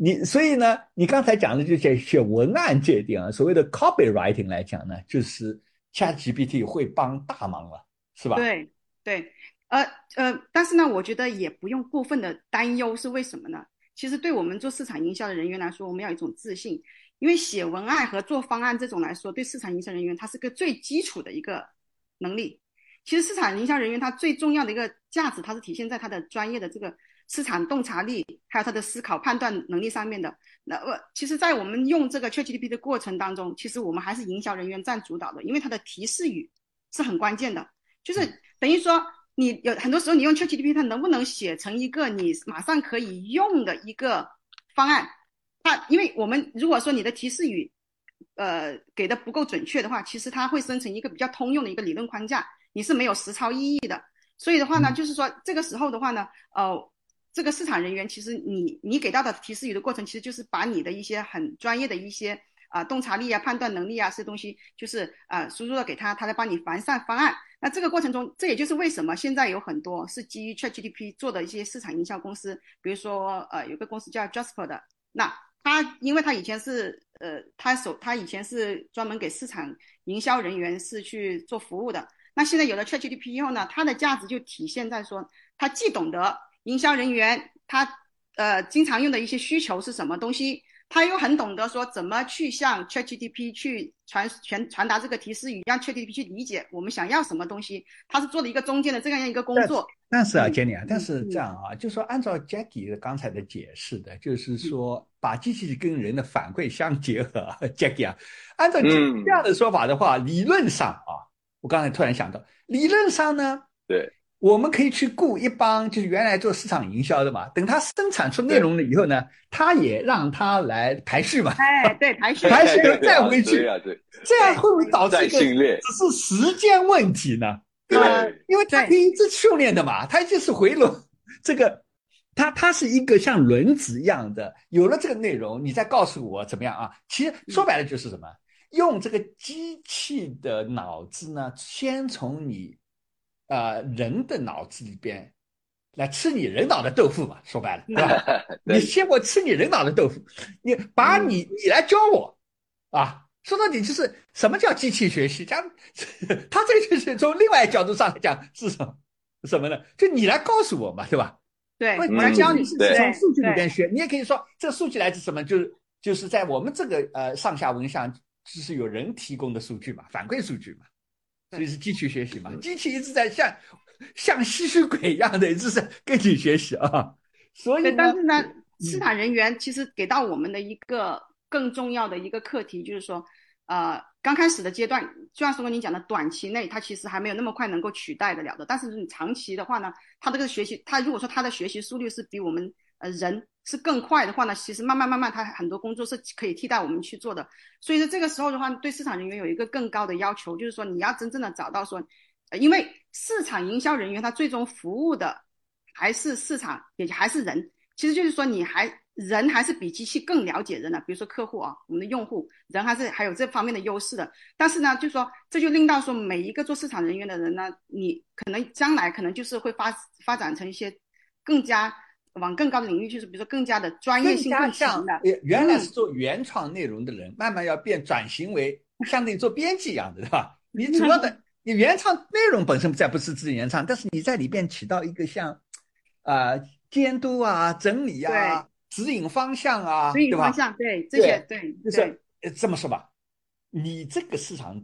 你所以呢，你刚才讲的就写写文案这一点啊，所谓的 copywriting 来讲呢，就是 ChatGPT 会帮大忙了，是吧？对对，呃呃，但是呢，我觉得也不用过分的担忧，是为什么呢？其实对我们做市场营销的人员来说，我们要有一种自信，因为写文案和做方案这种来说，对市场营销人员它是个最基础的一个能力。其实市场营销人员他最重要的一个价值，它是体现在他的专业的这个。市场洞察力，还有他的思考判断能力上面的，那我其实，在我们用这个 ChatGPT 的过程当中，其实我们还是营销人员占主导的，因为它的提示语是很关键的，就是等于说你有很多时候你用 ChatGPT，它能不能写成一个你马上可以用的一个方案？它因为我们如果说你的提示语，呃，给的不够准确的话，其实它会生成一个比较通用的一个理论框架，你是没有实操意义的。所以的话呢，就是说这个时候的话呢，呃。这个市场人员其实你你给到的提示语的过程，其实就是把你的一些很专业的一些啊洞察力啊、判断能力啊这些东西，就是啊输入了给他，他来帮你完善方案。那这个过程中，这也就是为什么现在有很多是基于 ChatGPT 做的一些市场营销公司，比如说呃有个公司叫 Jasper 的，那他因为他以前是呃他手他以前是专门给市场营销人员是去做服务的，那现在有了 ChatGPT 以后呢，它的价值就体现在说，它既懂得。营销人员他呃经常用的一些需求是什么东西？他又很懂得说怎么去向 ChatGPT 去传传传达这个提示语，让 ChatGPT 去理解我们想要什么东西。他是做了一个中间的这样一个工作。但是啊，Jenny 啊，但是这样啊，就说按照 Jackie 刚才的解释的，就是说把机器跟人的反馈相结合，Jackie 啊，按照这样的说法的话，理论上啊，我刚才突然想到，理论上呢，对。我们可以去雇一帮，就是原来做市场营销的嘛。等他生产出内容了以后呢，他也让他来排序嘛。哎，对，排序，排序再回去。对啊，对。这样会不会导致一个只是时间问题呢？对，因为他可以一直训练的嘛，他就是回笼。这个，他他是一个像轮子一样的，有了这个内容，你再告诉我怎么样啊？其实说白了就是什么，用这个机器的脑子呢，先从你。呃，人的脑子里边来吃你人脑的豆腐嘛，说白了，对吧？你先我吃你人脑的豆腐，你把你你来教我啊。说到底就是什么叫机器学习？讲 他这就是从另外一个角度上来讲是什么什么呢？就你来告诉我嘛，对吧？对，我来教你是从数据里边学。你也可以说这个数据来自什么？就是就是在我们这个呃上下文上，就是有人提供的数据嘛，反馈数据嘛。所以是机器学习嘛？机器一直在像像吸血鬼一样的，一直在跟你学习啊。所以，但是呢，市场人员其实给到我们的一个更重要的一个课题，就是说，呃，刚开始的阶段，就像说你讲的，短期内它其实还没有那么快能够取代得了的。但是你长期的话呢，它这个学习，它如果说它的学习速率是比我们呃人。是更快的话呢，其实慢慢慢慢，它很多工作是可以替代我们去做的。所以说这个时候的话，对市场人员有一个更高的要求，就是说你要真正的找到说，呃，因为市场营销人员他最终服务的，还是市场，也还是人。其实就是说，你还人还是比机器更了解人的。比如说客户啊，我们的用户，人还是还有这方面的优势的。但是呢，就说这就令到说每一个做市场人员的人呢，你可能将来可能就是会发发展成一些更加往更高的领域，就是比如说更加的专业性更强的。原来是做原创内容的人，慢慢要变转型为相当于做编辑一样的，对吧？你主要的。你原创内容本身在不是自己原创，但是你在里边起到一个像，啊监督啊、整理啊、指引方向啊，指引方向，对这些，对，就是这么说吧，你这个市场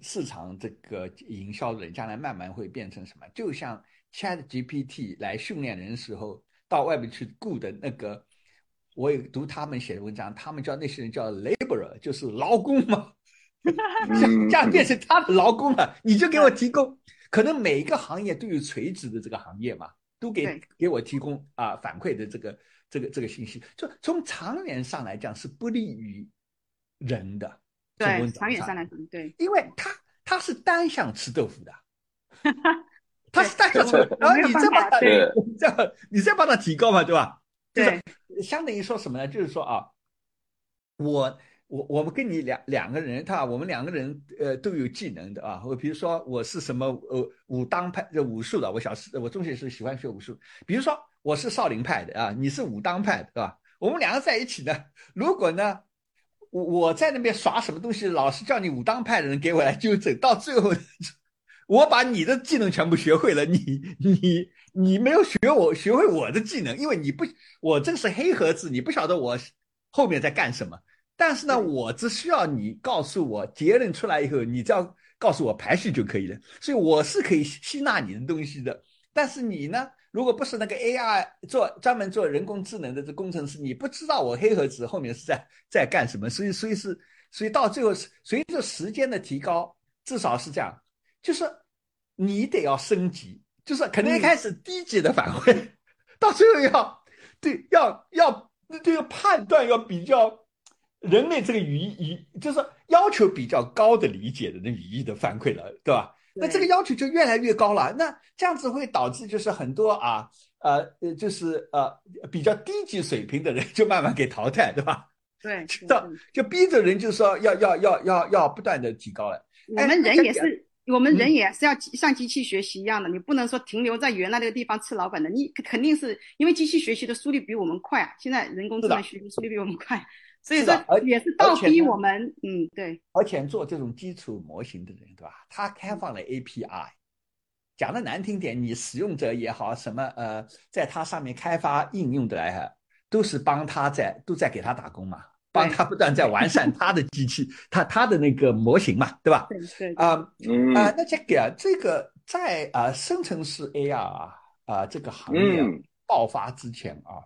市场这个营销人将来慢慢会变成什么？就像 Chat GPT 来训练人时候，到外面去雇的那个，我也读他们写的文章，他们叫那些人叫 laborer，就是劳工嘛。这样变成他的劳工了，你就给我提供，可能每一个行业都有垂直的这个行业嘛，都给给我提供啊反馈的这个这个这个信息，就从长远上来讲是不利于人的。对，长远上来讲，对，因为他他是单向吃豆腐的，他是单向吃，然后你再把他这样，你再把它提高嘛，对吧？对，相当于说什么呢？就是说啊，我。我我们跟你两两个人，他我们两个人呃都有技能的啊。我比如说我是什么呃武当派的武术的，我小时我中学时喜欢学武术。比如说我是少林派的啊，你是武当派的，对吧？我们两个在一起呢，如果呢我我在那边耍什么东西，老师叫你武当派的人给我来纠正，到最后我把你的技能全部学会了，你你你没有学我学会我的技能，因为你不我这个是黑盒子，你不晓得我后面在干什么。但是呢，我只需要你告诉我结论出来以后，你只要告诉我排序就可以了。所以我是可以吸纳你的东西的。但是你呢，如果不是那个 AI 做专门做人工智能的这工程师，你不知道我黑盒子后面是在在干什么。所以，所以是，所以到最后是随着时间的提高，至少是这样，就是你得要升级，就是可能一开始低级的反馈，到最后要对要要这个判断要比较。人类这个语义语就是要求比较高的理解的那语义的反馈了，对吧？那这个要求就越来越高了。那这样子会导致就是很多啊呃呃就是呃比较低级水平的人就慢慢给淘汰，对吧？对，就就逼着人就是说要要要要要不断的提高了。我们人也是，我们人也是要像机器学习一样的，你不能说停留在原来那个地方吃老本的。你肯定是因为机器学习的速率比我们快啊，现在人工智能学习速率比我们快。所以说，也是倒逼我们，嗯，对。而且做这种基础模型的人，对吧？他开放了 API，讲的难听点，你使用者也好，什么呃，在他上面开发应用的来，都是帮他在都在给他打工嘛，帮他不断在完善他的机器，他他的那个模型嘛，对吧？对对。啊啊，那这个这个在啊生成式 AI 啊啊这个行业爆发之前啊。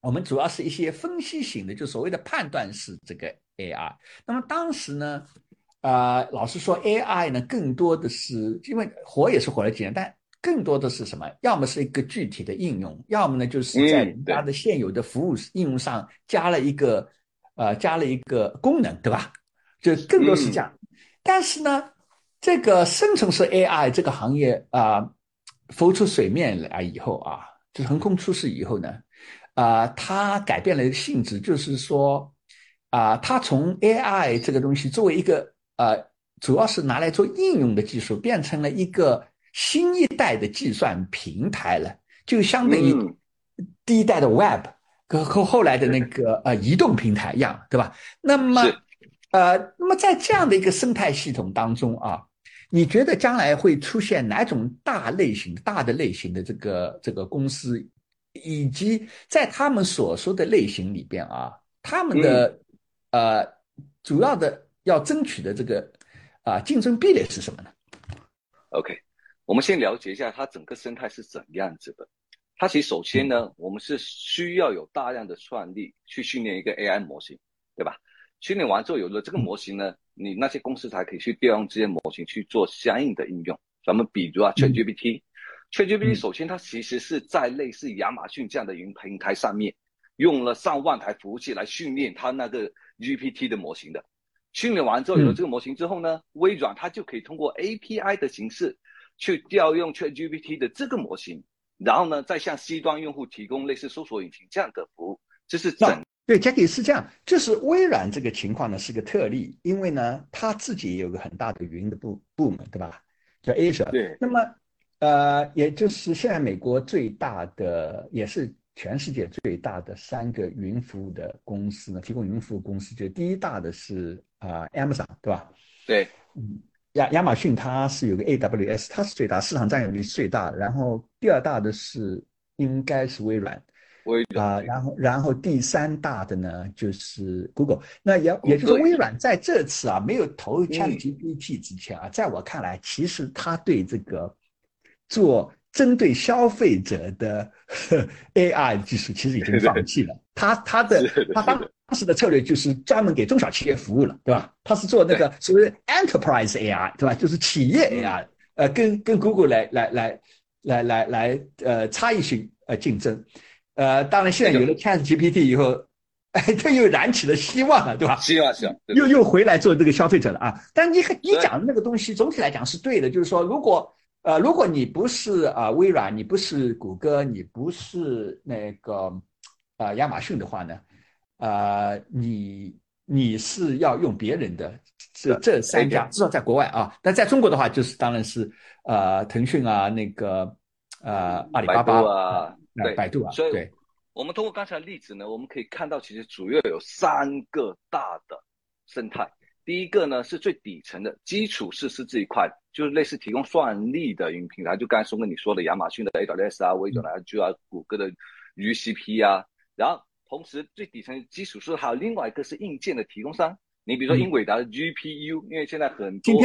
我们主要是一些分析型的，就所谓的判断式这个 AI。那么当时呢，啊，老实说，AI 呢更多的是因为火也是火了几年，但更多的是什么？要么是一个具体的应用，要么呢就是在人家的现有的服务应用上加了一个呃加了一个功能，对吧？就更多是这样。但是呢，这个生成式 AI 这个行业啊浮出水面来以后啊，就是横空出世以后呢。啊，它改变了一个性质，就是说，啊，它从 AI 这个东西作为一个呃，主要是拿来做应用的技术，变成了一个新一代的计算平台了，就相当于第一代的 Web 和和后来的那个呃移动平台一样，对吧？那么，呃，那么在这样的一个生态系统当中啊，你觉得将来会出现哪种大类型、大的类型的这个这个公司？以及在他们所说的类型里边啊，他们的呃主要的要争取的这个啊竞争壁垒是什么呢？OK，我们先了解一下它整个生态是怎样子的。它其实首先呢，我们是需要有大量的算力去训练一个 AI 模型，对吧？训练完之后有了这个模型呢，你那些公司才可以去调用这些模型去做相应的应用。咱们比如啊，ChatGPT。ChatGPT 首先，它其实是在类似亚马逊这样的云平台上面，用了上万台服务器来训练它那个 GPT 的模型的。训练完之后，有了这个模型之后呢，微软它就可以通过 API 的形式去调用 ChatGPT 的这个模型，然后呢，再向 C 端用户提供类似搜索引擎这样的服务，这是整。对，Jackie 是这样，就是微软这个情况呢是个特例，因为呢，它自己也有个很大的云的部部门，对吧？叫 Azure。对。那么，呃，也就是现在美国最大的，也是全世界最大的三个云服务的公司呢，提供云服务公司，就第一大的是啊，Amazon，对吧？对。嗯，亚亚马逊它是有个 AWS，它是最大，市场占有率最大。然后第二大的是应该是微软。啊，然后然后第三大的呢就是 Google，那也也就是微软在这次啊没有投 ChatGPT 之前啊，在我看来，其实他对这个做针对消费者的 AI 技术其实已经放弃了。他他的他当时的策略就是专门给中小企业服务了，对吧？他是做那个所谓 Enterprise AI，对吧？就是企业 AI，呃，跟跟 Google 来来来来来来呃差异性呃竞争。呃，当然，现在有了 Chat GPT 以后，哎，这又燃起了希望了，对吧？希望希望，又又回来做这个消费者了啊！但你你讲的那个东西，总体来讲是对的，就是说，如果呃，如果你不是啊微软，你不是谷歌，你不是那个啊亚马逊的话呢，呃，你你是要用别人的这这三家，至少在国外啊，但在中国的话，就是当然是呃腾讯啊，那个呃阿里巴巴啊。对，百度啊，所以，对，我们通过刚才的例子呢，我们可以看到，其实主要有三个大的生态。第一个呢，是最底层的基础设施这一块，就是类似提供算力的云平台，就刚才松哥你说的亚马逊的 AWS 啊，微软的 Azure 啊，谷歌的 GCP 啊。然后，同时最底层基础设施还有另外一个是硬件的提供商，你比如说英伟达的 GPU，因为现在很多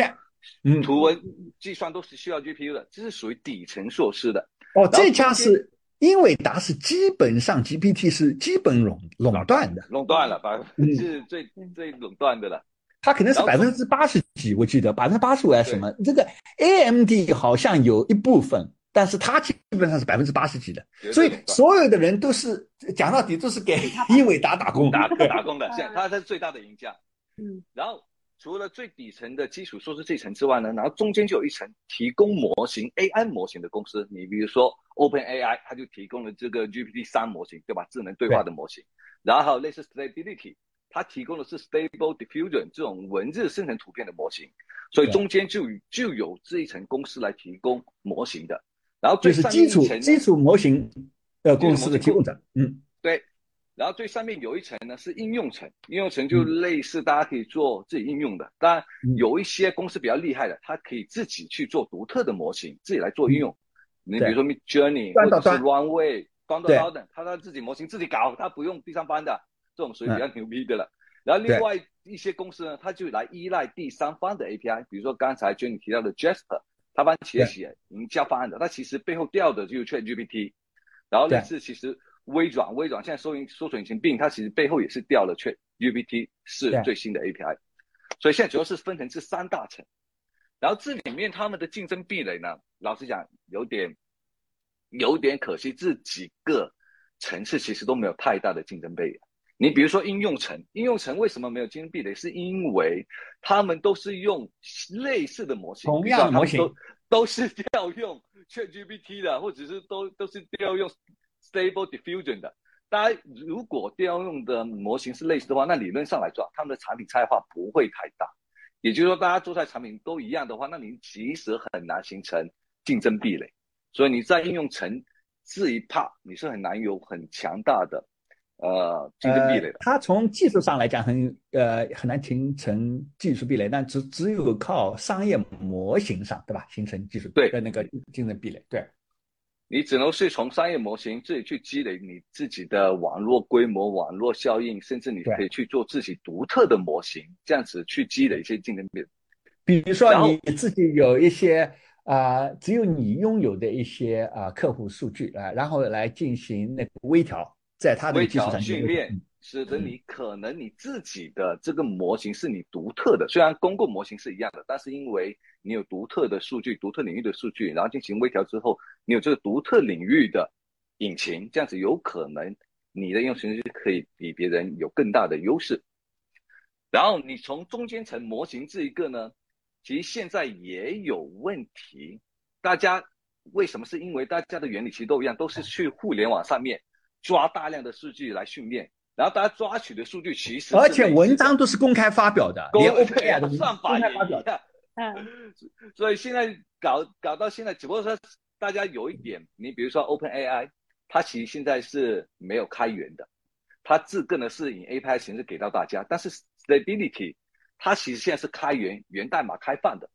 嗯，图文计算都是需要 GPU 的，这是属于底层设施的。哦，这家是。英伟达是基本上 GPT 是基本垄垄断的，垄断了，百分之最最垄断的了。它可能是百分之八十几，我记得百分之八十五还是什么？这个 AMD 好像有一部分，但是它基本上是百分之八十几的。所以所有的人都是讲到底都是给 英伟达打工打打工的，现在 它是最大的赢家。嗯，然后。除了最底层的基础设施这层之外呢，然后中间就有一层提供模型 AI 模型的公司。你比如说 OpenAI，它就提供了这个 GPT 三模型，对吧？智能对话的模型。然后还有类似 Stability，它提供的是 Stable Diffusion 这种文字生成图片的模型。所以中间就就有这一层公司来提供模型的。然后就是基础基础模型的公司的提供者，嗯，对。然后最上面有一层呢是应用层，应用层就类似大家可以做自己应用的。当然有一些公司比较厉害的，它可以自己去做独特的模型，自己来做应用。你比如说 Mid Journey 或者是 Runway，端到端等，它它自己模型自己搞，它不用第三方的，这种属于比较牛逼的了。然后另外一些公司呢，它就来依赖第三方的 API，比如说刚才 Jenny 提到的 Jasper，它帮企业写营销方案的，它其实背后调的就是 ChatGPT。然后类似其实。微软，微软现在搜引搜索引擎并它其实背后也是调了 Chat GPT 是最新的 API，所以现在主要是分成这三大层，然后这里面他们的竞争壁垒呢，老实讲有点有点可惜，这几个层次其实都没有太大的竞争壁垒。你比如说应用层，应用层为什么没有竞争壁垒？是因为他们都是用类似的模型，同样的模型都都是调用 Chat GPT 的，或者是都都是调用。Stable Diffusion 的，大家如果调用的模型是类似的话，那理论上来说，他们的产品差异化不会太大。也就是说，大家做出来产品都一样的话，那你其实很难形成竞争壁垒。所以你在应用层这一 part，你是很难有很强大的呃竞争壁垒的。它从技术上来讲，很呃很难形成技术壁垒，但只只有靠商业模型上，对吧？形成技术对的那个竞争壁垒，对。你只能是从商业模型自己去积累你自己的网络规模、网络效应，甚至你可以去做自己独特的模型，这样子去积累一些竞争力。比如说你自己有一些啊，只有你拥有的一些啊客户数据啊，然后来进行那个微调，在它的基础上训练。使得你可能你自己的这个模型是你独特的，虽然公共模型是一样的，但是因为你有独特的数据、独特领域的数据，然后进行微调之后，你有这个独特领域的引擎，这样子有可能你的应用程序可以比别人有更大的优势。然后你从中间层模型这一个呢，其实现在也有问题，大家为什么？是因为大家的原理其实都一样，都是去互联网上面抓大量的数据来训练，然后大家抓取的数据其实而且文章都是公开发表的，连 OpenAI 的算法也发表的。嗯，所以现在搞搞到现在，只不过说大家有一点，你比如说 OpenAI，它其实现在是没有开源的，它自个呢是以 API 形式给到大家，但是 Stability 它其实现在是开源源代码开放的，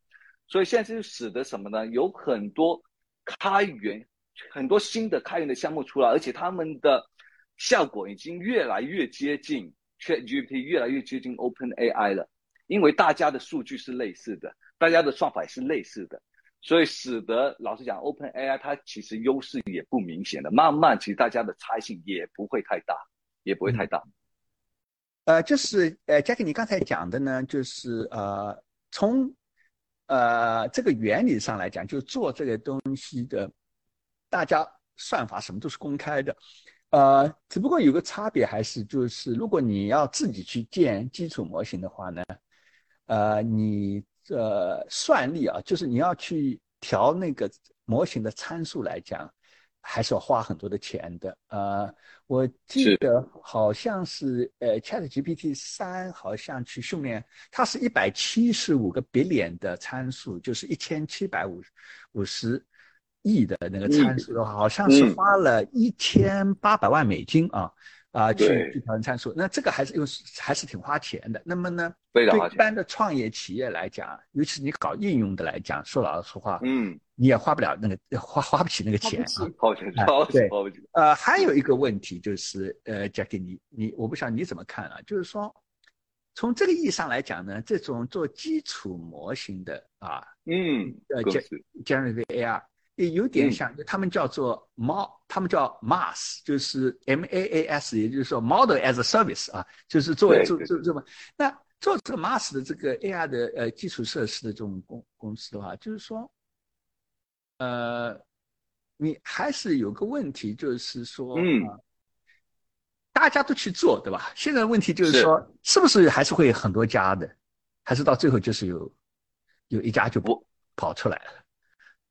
所以现在就使得什么呢？有很多开源很多新的开源的项目出来，而且他们的效果已经越来越接近 ChatGPT，越来越接近 OpenAI 了，因为大家的数据是类似的。大家的算法也是类似的，所以使得老实讲，Open AI 它其实优势也不明显的。慢慢，其实大家的差异性也不会太大，也不会太大。呃，就是呃，Jack，你刚才讲的呢，就是呃，从呃这个原理上来讲，就做这个东西的，大家算法什么都是公开的，呃，只不过有个差别还是就是，如果你要自己去建基础模型的话呢，呃，你。呃，算力啊，就是你要去调那个模型的参数来讲，还是要花很多的钱的。呃，我记得好像是呃，Chat GPT 三好像去训练，它是一百七十五个 billion 的参数，就是一千七百五五十亿的那个参数的话，好像是花了一千八百万美金啊。啊，去去调整参数，那这个还是用还是挺花钱的。那么呢，对一般的创业企业来讲，尤其是你搞应用的来讲，说老实话，嗯，你也花不了那个花花不起那个钱啊，花不起，花不起，花不起。呃，还有一个问题就是，呃，Jack，你你我不晓得你怎么看啊？就是说，从这个意义上来讲呢，这种做基础模型的啊，嗯，呃，Generative AI。也有点像，他们叫做猫，他们叫 MAS，就是 M A A S，也就是说 Model as a Service 啊，就是作为做做做嘛。那做这个 MAS 的这个 AI 的呃基础设施的这种公公司的话，就是说，呃，你还是有个问题，就是说，嗯，大家都去做，对吧？现在问题就是说，是不是还是会很多家的，还是到最后就是有有一家就不跑出来了？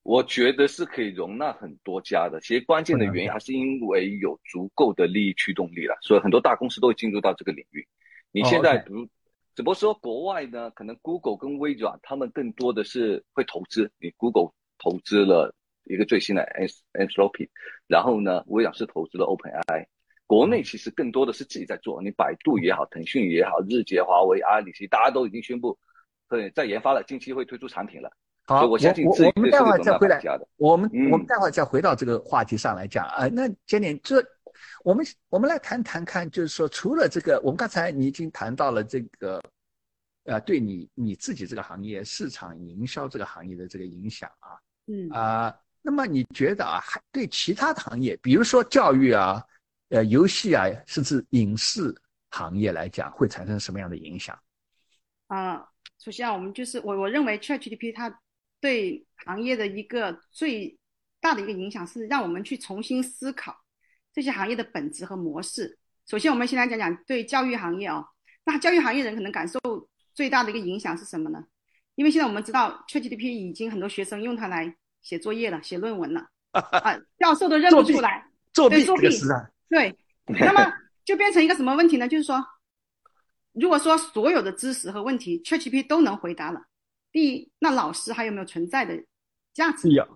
我觉得是可以容纳很多家的，其实关键的原因还是因为有足够的利益驱动力了，所以很多大公司都会进入到这个领域。你现在如，只不过说国外呢，可能 Google 跟微软他们更多的是会投资，你 Google 投资了一个最新的 S Anthropic，然后呢，微软是投资了 OpenAI。国内其实更多的是自己在做，你百度也好，腾讯也好，日结、华为、阿里，其实大家都已经宣布，对，在研发了，近期会推出产品了。好，我我我们待会儿再回来。我们我们待会儿再回到这个话题上来讲啊。那今年这，我们我们来谈谈看，就是说，除了这个，我们刚才你已经谈到了这个，呃，对你你自己这个行业市场营销这个行业的这个影响啊。嗯啊，那么你觉得啊，还对其他的行业，比如说教育啊、呃游戏啊，甚至影视行业来讲，会产生什么样的影响？啊，首先啊，我们就是我我认为 ChatGPT 它。对行业的一个最大的一个影响是，让我们去重新思考这些行业的本质和模式。首先，我们先来讲讲对教育行业哦，那教育行业人可能感受最大的一个影响是什么呢？因为现在我们知道，ChatGPT 已经很多学生用它来写作业了、写论文了，啊，教授都认不出来，作弊作弊对，那么就变成一个什么问题呢？就是说，如果说所有的知识和问题，ChatGPT 都能回答了。第一，那老师还有没有存在的价值？有，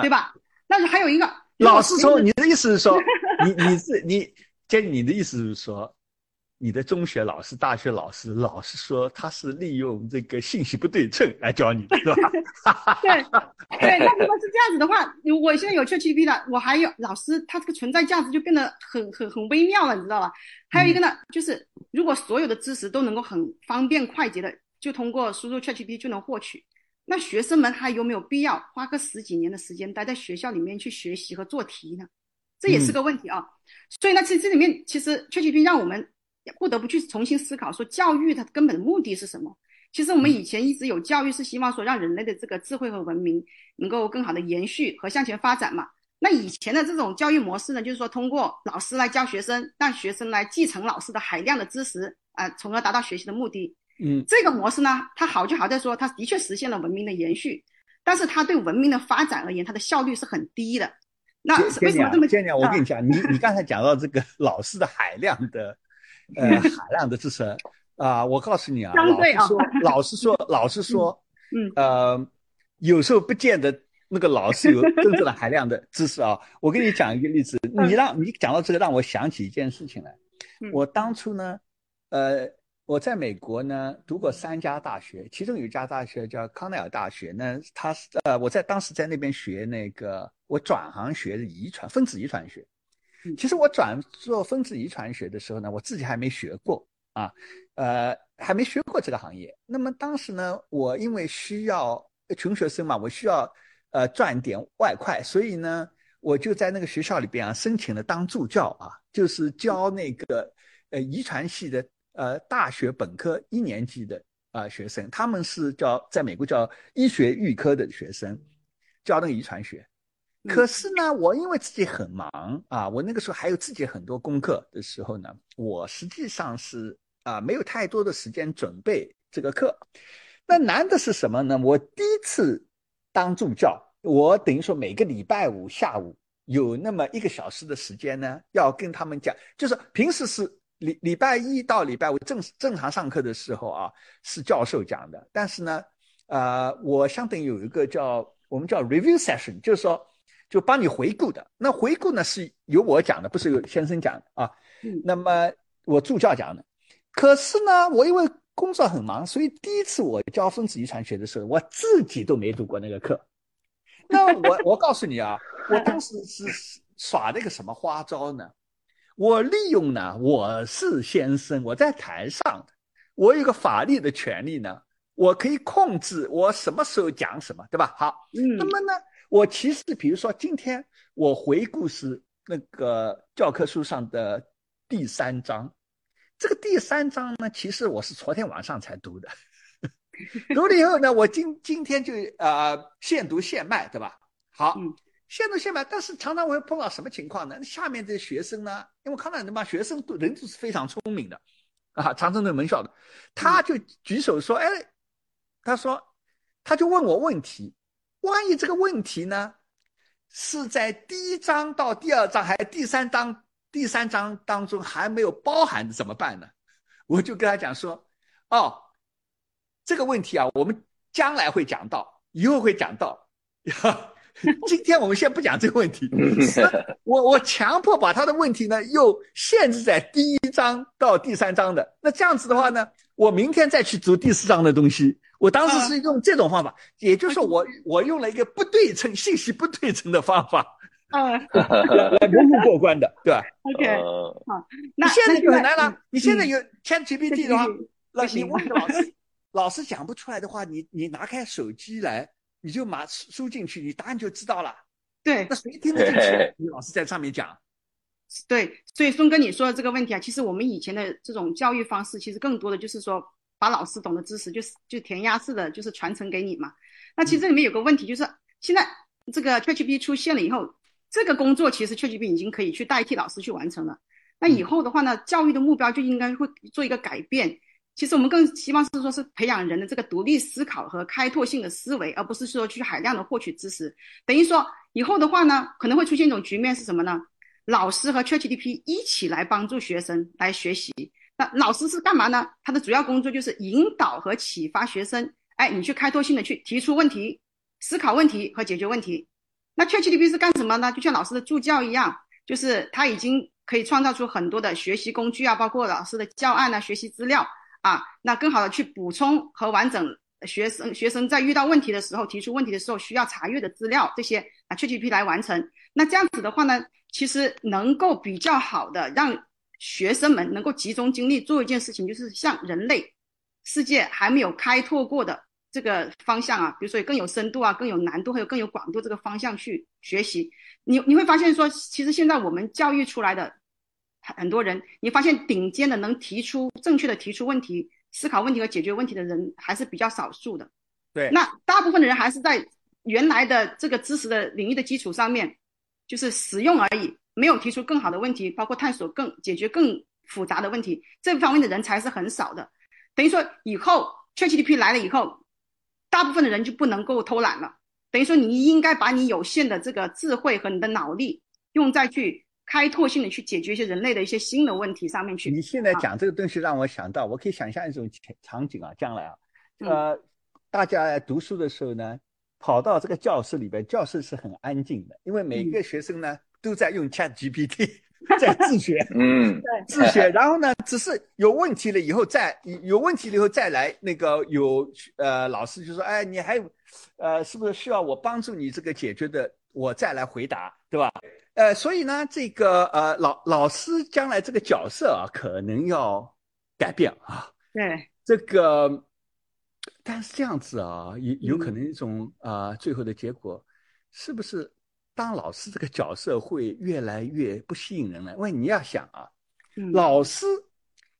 对吧？但是还有一个，老师说，你的意思是说，你你是你，这你的意思是说，你的中学老师、大学老师，老师说他是利用这个信息不对称来教你的，是吧？对对，那如果是这样子的话，我现在有 ChatGPT 了，我还有老师，他这个存在价值就变得很很很微妙了，你知道吧？还有一个呢，就是如果所有的知识都能够很方便快捷的。就通过输入 ChatGPT 就能获取，那学生们还有没有必要花个十几年的时间待在学校里面去学习和做题呢？这也是个问题啊。所以呢，其实这里面其实 ChatGPT 让我们不得不去重新思考，说教育它根本的目的是什么？其实我们以前一直有教育是希望说让人类的这个智慧和文明能够更好的延续和向前发展嘛。那以前的这种教育模式呢，就是说通过老师来教学生，让学生来继承老师的海量的知识啊，从而达到学习的目的。嗯，这个模式呢，它好就好在说，它的确实现了文明的延续。但是它对文明的发展而言，它的效率是很低的。那为什么这么？先讲，我跟你啊讲，你你刚才讲到这个老师的海量的呃 海量的知识啊，我告诉你啊，老师说，老师说，老师说，嗯呃，有时候不见得那个老师有真正的海量的知识啊。我跟你讲一个例子，你让你讲到这个，让我想起一件事情来。嗯我当初呢，呃，我在美国呢读过三家大学，其中有一家大学叫康奈尔大学那，它是呃，我在当时在那边学那个，我转行学的遗传分子遗传学。嗯其实我转做分子遗传学的时候呢，我自己还没学过啊，呃，还没学过这个行业。那么当时呢，我因为需要穷学生嘛，我需要呃赚点外快，所以呢，我就在那个学校里边啊申请了当助教啊，就是教那个呃遗传系的呃大学本科一年级的啊、呃学生，他们是叫在美国叫医学预科的学生，教那个遗传学。嗯可是呢，我因为自己很忙啊，我那个时候还有自己很多功课的时候呢，我实际上是啊没有太多的时间准备这个课。那难的是什么呢？我第一次当助教，我等于说每个礼拜五下午有那么一个小时的时间呢，要跟他们讲，就是平时是礼礼拜一到礼拜五正正常上课的时候啊，是教授讲的，但是呢，呃，我相当于有一个叫我们叫 review session，就是说就帮你回顾的。那回顾呢是由我讲的，不是由先生讲的啊。嗯那么我助教讲的。可是呢，我因为工作很忙，所以第一次我教分子遗传学的时候，我自己都没读过那个课。那我我告诉你啊，我当时是耍那个什么花招呢？我利用呢，我是先生，我在台上的，我有个法律的权利呢，我可以控制我什么时候讲什么，对吧？好，嗯那么呢，我其实比如说今天我回顾是那个教科书上的第三章，这个第三章呢，其实我是昨天晚上才读的，读了以后呢，我今今天就呃现读现卖，对吧？好嗯，现读现卖，但是常常会碰到什么情况呢？下面这些学生呢，因为康奈尔那帮学生都人都是非常聪明的啊，长春的门校的，他就举手说，哎，他说，他就问我问题，万一这个问题呢，是在第一章到第二章还是第三章第三章当中还没有包含的怎么办呢？我就跟他讲说，哦，这个问题啊，我们将来会讲到，以后会讲到，今天我们先不讲这个问题。我我强迫把他的问题呢又限制在第一章到第三章的，那这样子的话呢，我明天再去读第四章的东西。我当时是用这种方法，也就是说我我用了一个不对称信息不对称的方法。啊。来蒙混过关的，对吧？，OK，好，那你现在就很难了。你现在有 Chat 嗯 GPT 的话，那你问老师，老师讲不出来的话，你你拿开手机来，你就马输输进去，你答案就知道了。对那谁听得进去？你老师在上面讲，对，所以孙哥你说的这个问题啊，其实我们以前的这种教育方式，其实更多的就是说，把老师懂的知识，就是就填鸭式的，就是传承给你嘛。那其实这里面有个问题，就是现在这个 ChatGPT 出现了以后，这个工作其实 ChatGPT 已经可以去代替老师去完成了。那以后的话呢，教育的目标就应该会做一个改变。其实我们更希望是说，是培养人的这个独立思考和开拓性的思维，而不是说去海量的获取知识。等于说以后的话呢，可能会出现一种局面是什么呢？老师和 ChatGPT 一起来帮助学生来学习。那老师是干嘛呢？他的主要工作就是引导和启发学生，哎，你去开拓性的去提出问题、思考问题和解决问题。那 ChatGPT 是干什么呢？就像老师的助教一样，就是他已经可以创造出很多的学习工具啊，包括老师的教案啊、学习资料啊，那更好的去补充和完整学生学生在遇到问题的时候、提出问题的时候需要查阅的资料，这些啊 ChatGPT 来完成。那这样子的话呢，其实能够比较好的让学生们能够集中精力做一件事情，就是向人类世界还没有开拓过的这个方向啊，比如说更有深度啊、更有难度还有更有广度这个方向去学习。你你会发现说，其实现在我们教育出来的很多人，你发现顶尖的能提出正确的提出问题、思考问题和解决问题的人还是比较少数的。对，那大部分的人还是在原来的这个知识的领域的基础上面，就是使用而已，没有提出更好的问题，包括探索更解决更复杂的问题，这方面的人才是很少的。等于说以后 ChatGPT 来了以后，大部分的人就不能够偷懒了，等于说你应该把你有限的这个智慧和你的脑力用在去开拓性的去解决一些人类的一些新的问题上面去。你现在讲这个东西让我想到，我可以想象一种场景啊，将来啊，呃，大家读书的时候呢，跑到这个教室里边，教室是很安静的，因为每个学生呢都在用 Chat GPT 在自学，嗯，自学，然后呢，只是有问题了以后再有问题了以后再来那个有呃老师就说，哎，你还有呃是不是需要我帮助你这个解决的，我再来回答，对吧？呃，所以呢，这个呃老老师将来这个角色啊，可能要改变啊。对，这个，但是这样子啊，有有可能一种啊，最后的结果，是不是当老师这个角色会越来越不吸引人了？因为你要想啊，老师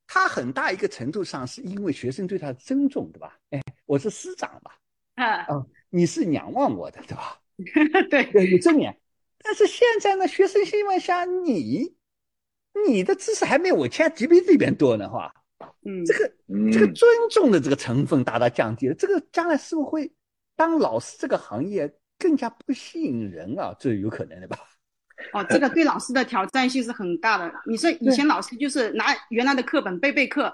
他很大一个程度上是因为学生对他的尊重，对吧？哎，我是师长吧？啊，你是仰望我的，对吧？对 对，有正面。但是现在呢，学生希望像你，你的知识还没有我 ChatGPT 里边多呢，哈。嗯，这个这个尊重的这个成分大大降低了，这个将来是不是会当老师这个行业更加不吸引人啊？这有可能的吧？哦，这个对老师的挑战性是很大的。你说以前老师就是拿原来的课本背背课，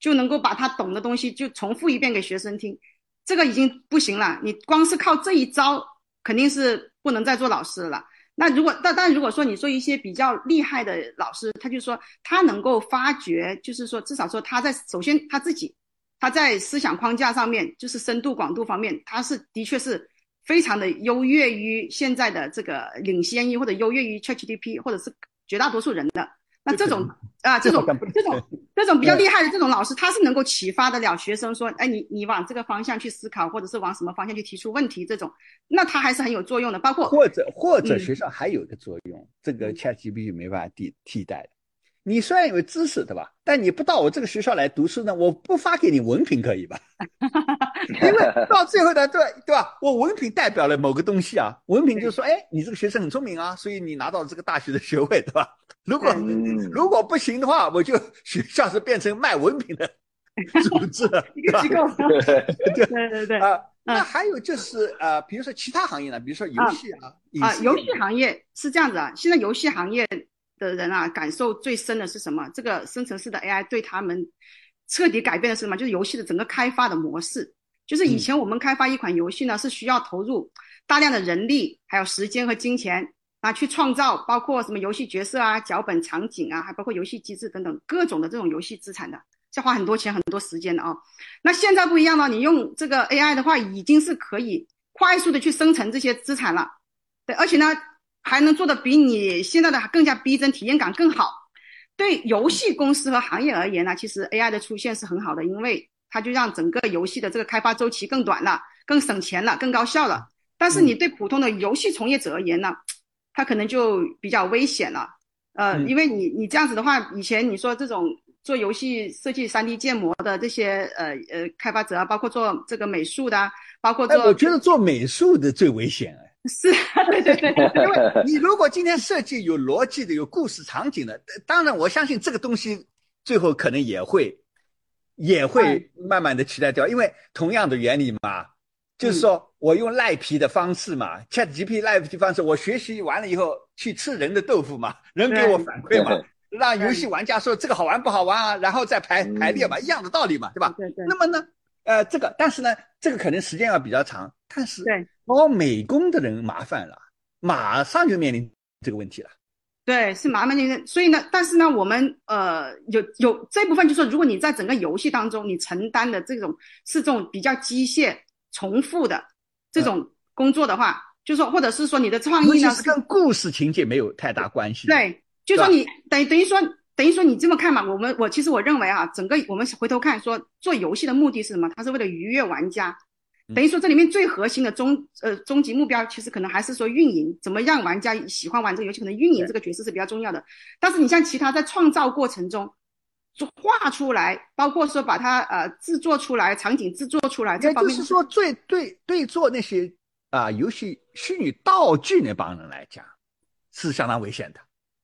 就能够把他懂的东西就重复一遍给学生听，这个已经不行了。你光是靠这一招，肯定是不能再做老师了。那如果但但如果说你说一些比较厉害的老师，他就说他能够发掘，就是说至少说他在首先他自己，他在思想框架上面，就是深度广度方面，他是的确是非常的优越于现在的这个领先于或者优越于 ChatGPT 或者是绝大多数人的。那这种啊，这种这种这种比较厉害的这种老师，他是能够启发得了学生说，哎，你你往这个方向去思考，或者是往什么方向去提出问题，这种，那他还是很有作用的。包括或者或者学校还有一个作用，这个 ChatGPT 没办法替替代的。你虽然有知识，对吧？但你不到我这个学校来读书呢，我不发给你文凭可以吧？因为到最后呢，对对吧？我文凭代表了某个东西啊，文凭就是说，哎，你这个学生很聪明啊，所以你拿到了这个大学的学位，对吧？如果如果不行的话，我就学校是变成卖文凭的组织，一个机构。对 对对对啊，那还有就是呃，比如说其他行业呢，比如说游戏啊，啊，游戏行业是这样子啊，现在游戏行业。的人啊，感受最深的是什么？这个生成式的 AI 对他们彻底改变的是什么？就是游戏的整个开发的模式。就是以前我们开发一款游戏呢，是需要投入大量的人力、还有时间和金钱啊，去创造包括什么游戏角色啊、脚本、场景啊，还包括游戏机制等等各种的这种游戏资产的，要花很多钱、很多时间的啊。那现在不一样了，你用这个 AI 的话，已经是可以快速的去生成这些资产了。对，而且呢。还能做的比你现在的更加逼真，体验感更好。对游戏公司和行业而言呢，其实 AI 的出现是很好的，因为它就让整个游戏的这个开发周期更短了，更省钱了，更高效了。但是你对普通的游戏从业者而言呢，它可能就比较危险了。呃，因为你你这样子的话，以前你说这种做游戏设计、三 D 建模的这些呃呃开发者啊，包括做这个美术的，包括做，我觉得做美术的最危险哎。是，对对对，因为 你如果今天设计有逻辑的、有故事场景的，当然我相信这个东西最后可能也会，也会慢慢的取代掉，因为同样的原理嘛，就是说我用赖皮的方式嘛，ChatGPT 赖皮方式，我学习完了以后去吃人的豆腐嘛，人给我反馈嘛，让游戏玩家说这个好玩不好玩啊，然后再排排列嘛，一样的道理嘛，对吧？那么呢，呃，这个但是呢，这个可能时间要比较长，但是对。包美工的人麻烦了，马上就面临这个问题了。对，是麻烦的。所以呢，但是呢，我们呃有有这部分，就是说，如果你在整个游戏当中，你承担的这种是这种比较机械、重复的这种工作的话，就说或者是说你的创意呢是跟故事情节没有太大关系。对，就说你等于等于说等于说你这么看嘛，我们我其实我认为啊，整个我们回头看说做游戏的目的是什么？它是为了愉悦玩家。等于说，这里面最核心的终呃终极目标，其实可能还是说运营，怎么让玩家喜欢玩这个游戏？可能运营这个角色是比较重要的。但是你像其他在创造过程中，画出来，包括说把它呃制作出来，场景制作出来，这方面就是说，最对对做那些啊游戏虚拟道具那帮人来讲，是相当危险的，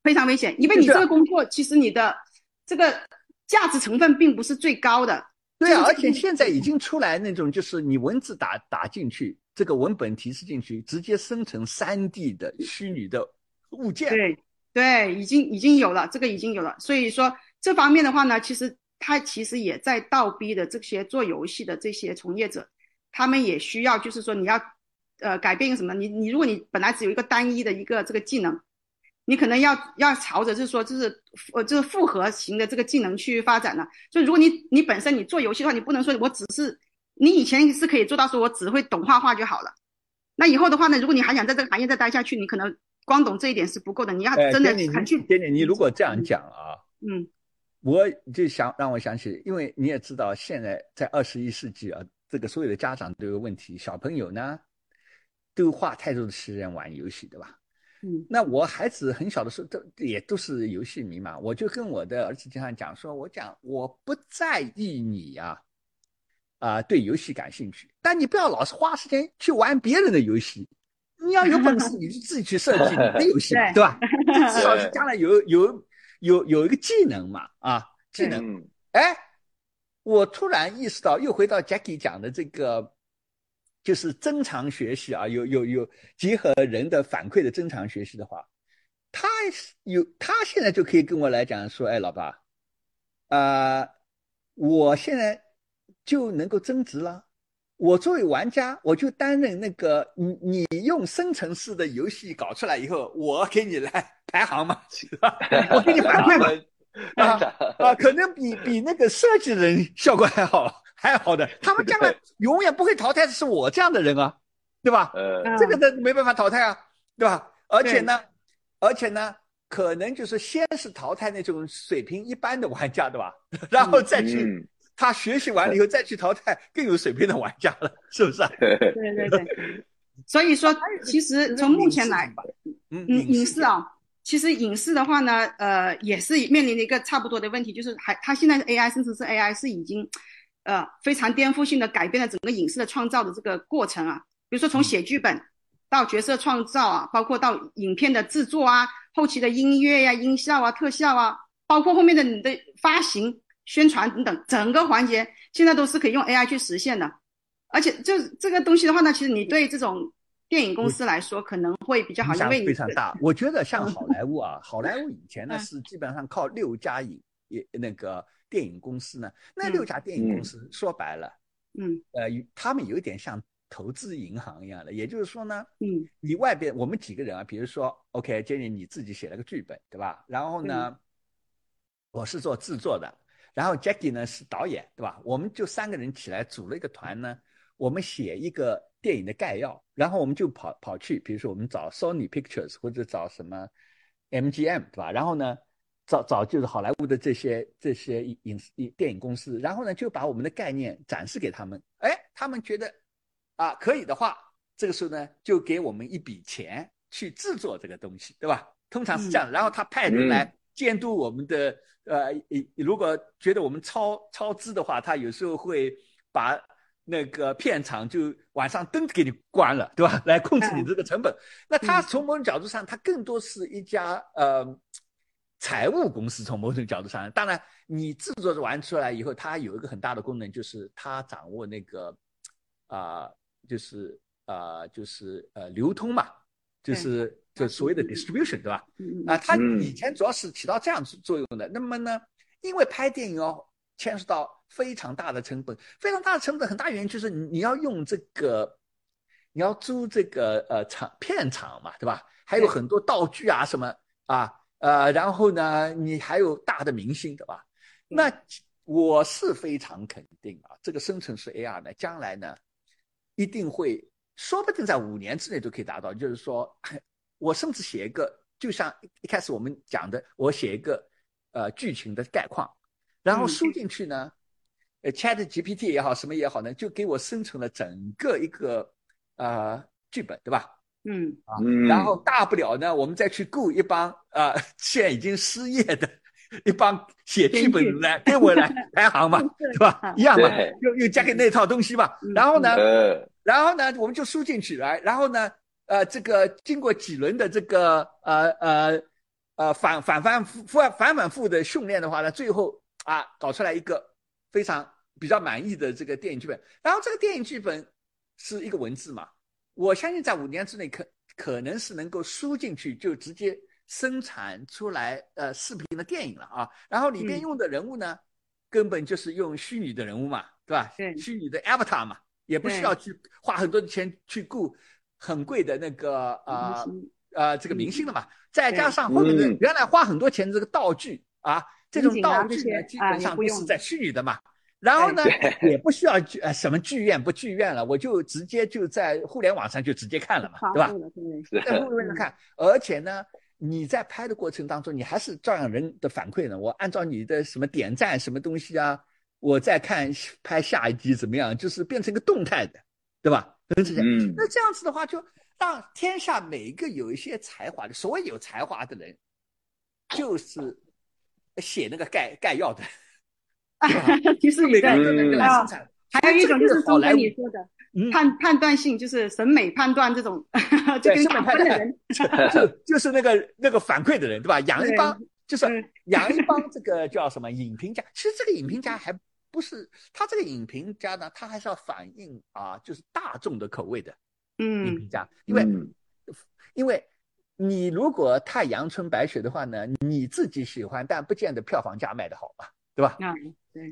非常危险。因为你这个工作，其实你的这个价值成分并不是最高的。对啊，而且现在已经出来那种，就是你文字打打进去，这个文本提示进去，直接生成三 D 的虚拟的物件。对对，已经已经有了，这个已经有了。所以说这方面的话呢，其实他其实也在倒逼的这些做游戏的这些从业者，他们也需要就是说你要呃改变什么？你你如果你本来只有一个单一的一个这个技能。你可能要要朝着就是说，就是呃，就是复合型的这个技能去发展了。就如果你你本身你做游戏的话，你不能说我只是你以前是可以做到说我只会懂画画就好了。那以后的话呢，如果你还想在这个行业再待下去，你可能光懂这一点是不够的。你要真的很去。点点，你如果这样讲啊，嗯，我就想让我想起，因为你也知道，现在在二十一世纪啊，这个所有的家长都有问题，小朋友呢都花太多的时间玩游戏，对吧？嗯，那我孩子很小的时候都也都是游戏迷嘛，我就跟我的儿子经常讲说，我讲我不在意你呀，啊，对游戏感兴趣，但你不要老是花时间去玩别人的游戏，你要有本事 你就自己去设计你的游戏，对吧？至少是将来有有有有一个技能嘛，啊，技能。哎，我突然意识到，又回到 Jackie 讲的这个。就是增强学习啊，有有有结合人的反馈的增强学习的话，他有他现在就可以跟我来讲说，哎，老爸，啊，我现在就能够增值了。我作为玩家，我就担任那个你你用生成式的游戏搞出来以后，我给你来排行嘛，是吧？我给你反馈嘛，啊 啊，可能比比那个设计人效果还好。还好的，他们将来永远不会淘汰的是我这样的人啊，对吧？呃，这个的没办法淘汰啊，对吧？而且呢，而且呢，可能就是先是淘汰那种水平一般的玩家，对吧？然后再去他学习完了以后再去淘汰更有水平的玩家了，是不是？啊对对对。所以说，其实从目前来，嗯，影视啊，其实影视的话呢，呃，也是面临的一个差不多的问题，就是还它现在 AI 甚至是 AI 是已经。呃，非常颠覆性的改变了整个影视的创造的这个过程啊，比如说从写剧本到角色创造啊，包括到影片的制作啊，后期的音乐呀、音效啊、特效啊，包括后面的你的发行、宣传等等，整个环节现在都是可以用 AI 去实现的。而且就这个东西的话呢，其实你对这种电影公司来说可能会比较好，因为非常大。我觉得像好莱坞啊，好莱坞以前呢是基本上靠六家影也那个。电影公司呢？那六家电影公司说白了，嗯，呃，他们有一点像投资银行一样的，也就是说呢，嗯，你外边我们几个人啊，比如说，OK，Jenny 你自己写了个剧本，对吧？然后呢，我是做制作的，然后 Jackie 呢是导演，对吧？我们就三个人起来组了一个团呢，我们写一个电影的概要，然后我们就跑跑去，比如说我们找 Sony Pictures 或者找什么 MGM，对吧？然后呢？找找就是好莱坞的这些这些影影电影公司，然后呢就把我们的概念展示给他们，哎，他们觉得啊可以的话，这个时候呢就给我们一笔钱去制作这个东西，对吧？通常是这样，然后他派人来监督我们的，呃，如果觉得我们超超支的话，他有时候会把那个片场就晚上灯给你关了，对吧？来控制你这个成本。那他从某种角度上，他更多是一家呃。财务公司从某种角度上，当然你制作完出来以后，它有一个很大的功能，就是它掌握那个，啊，就是啊，就是呃流通嘛，就是就所谓的 distribution，对吧？啊，它以前主要是起到这样作用的。那么呢，因为拍电影要牵涉到非常大的成本，非常大的成本，很大原因就是你你要用这个，你要租这个呃场片场嘛，对吧？还有很多道具啊什么啊。呃，然后呢，你还有大的明星，对吧？那我是非常肯定啊，这个生成式 AR 呢，将来呢，一定会，说不定在五年之内都可以达到。就是说，我甚至写一个，就像一开始我们讲的，我写一个呃剧情的概况，然后输进去呢，呃，Chat GPT 也好，什么也好呢，就给我生成了整个一个呃剧本，对吧？嗯啊，然后大不了呢，我们再去雇一帮啊，现在已经失业的一帮写剧本来给我来 排行嘛，是吧？一样嘛，又又加给那套东西嘛。然后呢，然后呢，我们就输进去来，然后呢，呃，这个经过几轮的这个呃呃呃反反反复复反反复的训练的话呢，最后啊，搞出来一个非常比较满意的这个电影剧本。然后这个电影剧本是一个文字嘛。我相信在五年之内可可能是能够输进去，就直接生产出来呃视频的电影了啊。然后里面用的人物呢，根本就是用虚拟的人物嘛，对吧？对，虚拟的 avatar 嘛，也不需要去花很多的钱去雇很贵的那个呃呃这个明星了嘛。再加上后面的原来花很多钱这个道具啊，这种道具呢基本上都是在虚拟的嘛。然后呢，也不需要剧呃什么剧院不剧院了，我就直接就在互联网上就直接看了嘛，对吧？在互联网上看，而且呢，你在拍的过程当中，你还是照样人的反馈呢。我按照你的什么点赞什么东西啊，我再看拍下一集怎么样，就是变成一个动态的，对吧？是这样。那这样子的话，就让天下每一个有一些才华的，所谓有才华的人，就是写那个概概要的。其实 每个人都能来生产，还有一种就是刚才你说的判判断性，就是审美判断这种，就跟打分的人，就就是那个那个反馈的人，对吧？养一帮就是养一帮这个叫什么影评家？其实这个影评家还不是他这个影评家呢，他还是要反映啊，就是大众的口味的嗯。影评家，因为因为你如果太阳春白雪的话呢，你自己喜欢，但不见得票房价卖的好嘛，对吧？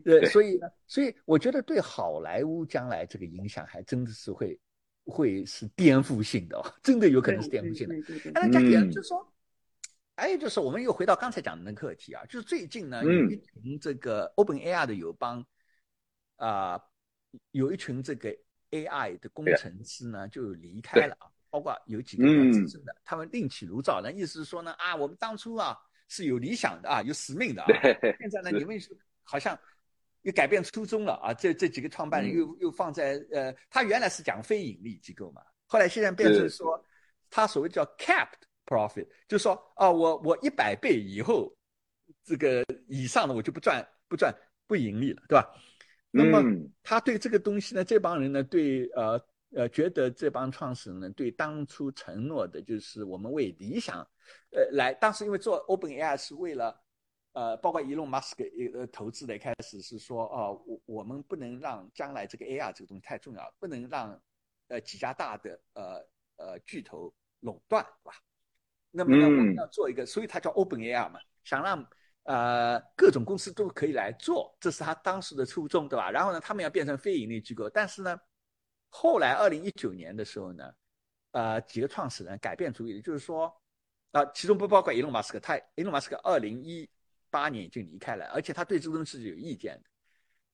对，所以呢，所以我觉得对好莱坞将来这个影响还真的是会，会是颠覆性的哦，真的有可能是颠覆性的。那再讲就是说，还有就是我们又回到刚才讲的那个课题啊，就是最近呢，有一群这个 Open AI 的友邦啊，有一群这个 AI 的工程师呢就离开了啊，包括有几个资深的，他们另起炉灶，那意思是说呢啊，我们当初啊是有理想的啊，有使命的啊，现在呢你们好像。又改变初衷了啊！这这几个创办人又又放在呃，他原来是讲非盈利机构嘛，后来现在变成说，他所谓叫 capped profit，就是说啊，我我一百倍以后，这个以上的我就不赚不赚不盈利了，对吧？那么他对这个东西呢，这帮人呢，对呃呃，觉得这帮创始人呢，对当初承诺的就是我们为理想，呃，来当时因为做 Open AI 是为了。呃，包括伊隆马斯克呃投资的开始是说，哦，我我们不能让将来这个 AI 这个东西太重要，不能让呃几家大的呃呃巨头垄断，对吧？那么呢，我们要做一个，所以它叫 OpenAI 嘛，想让呃各种公司都可以来做，这是他当时的初衷，对吧？然后呢，他们要变成非盈利机构，但是呢，后来二零一九年的时候呢，呃，几个创始人改变主意，就是说，啊，其中不包括伊隆马斯克，他伊隆马斯克二零一。八年已经离开了，而且他对这个东西是有意见的。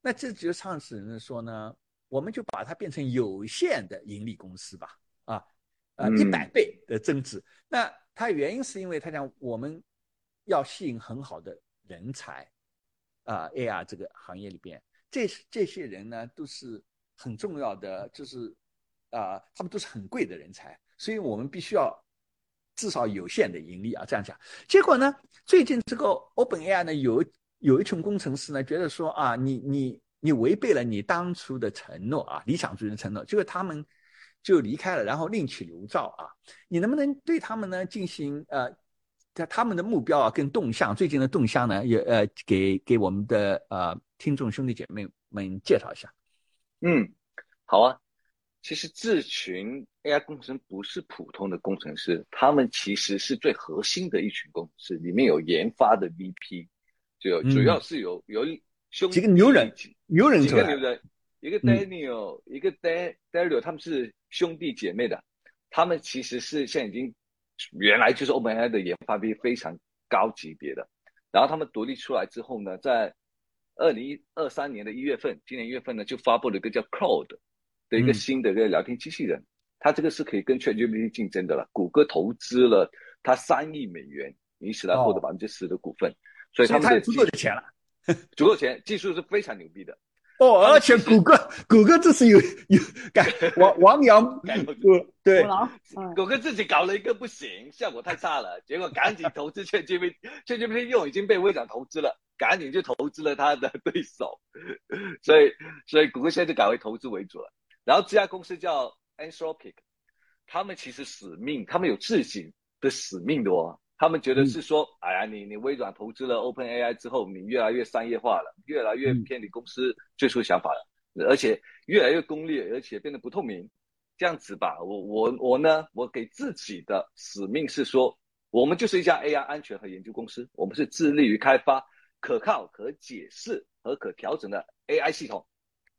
那这几个创始人说呢，我们就把它变成有限的盈利公司吧，啊，呃，一百倍的增值。那他原因是因为他讲我们要吸引很好的人才，啊，AR 这个行业里边，这这些人呢都是很重要的，就是啊，他们都是很贵的人才，所以我们必须要。至少有限的盈利啊，这样讲。结果呢，最近这个 OpenAI 呢，有有一群工程师呢，觉得说啊，你你你违背了你当初的承诺啊，理想主义的承诺，结果他们就离开了，然后另起炉灶啊。你能不能对他们呢进行呃，在他们的目标啊跟动向，最近的动向呢，也呃给给我们的呃听众兄弟姐妹们介绍一下？嗯，好啊。其实这群 AI 工程师不是普通的工程师，他们其实是最核心的一群工程师，里面有研发的 VP，就主要是有有兄几个牛人，牛人几个牛人，一个 Daniel，一个 Dan Daniel，他们是兄弟姐妹的，他们其实是现在已经原来就是 OpenAI 的研发 VP 非常高级别的，然后他们独立出来之后呢，在二零二三年的一月份，今年一月份呢就发布了一个叫 Cloud。的一个新的一个聊天机器人，它这个是可以跟 ChatGPT 竞争的了。谷歌投资了它三亿美元，以此来获得百分之十的股份，所以他们的足够的钱了，足够钱，技术是非常牛逼的。哦，而且谷歌 谷歌这次有有改王王阳对，谷歌自己搞了一个不行，效果太差了，结果赶紧投资 ChatGPT，ChatGPT 用已经被微软投资了，赶紧就投资了他的对手，所以所以谷歌现在就改为投资为主了。然后这家公司叫 Anthropic，他们其实使命，他们有自己的使命的哦。他们觉得是说，哎呀，你你微软投资了 OpenAI 之后，你越来越商业化了，越来越偏离公司最初想法了，而且越来越功利，而且变得不透明。这样子吧，我我我呢，我给自己的使命是说，我们就是一家 AI 安全和研究公司，我们是致力于开发可靠、可解释和可调整的 AI 系统。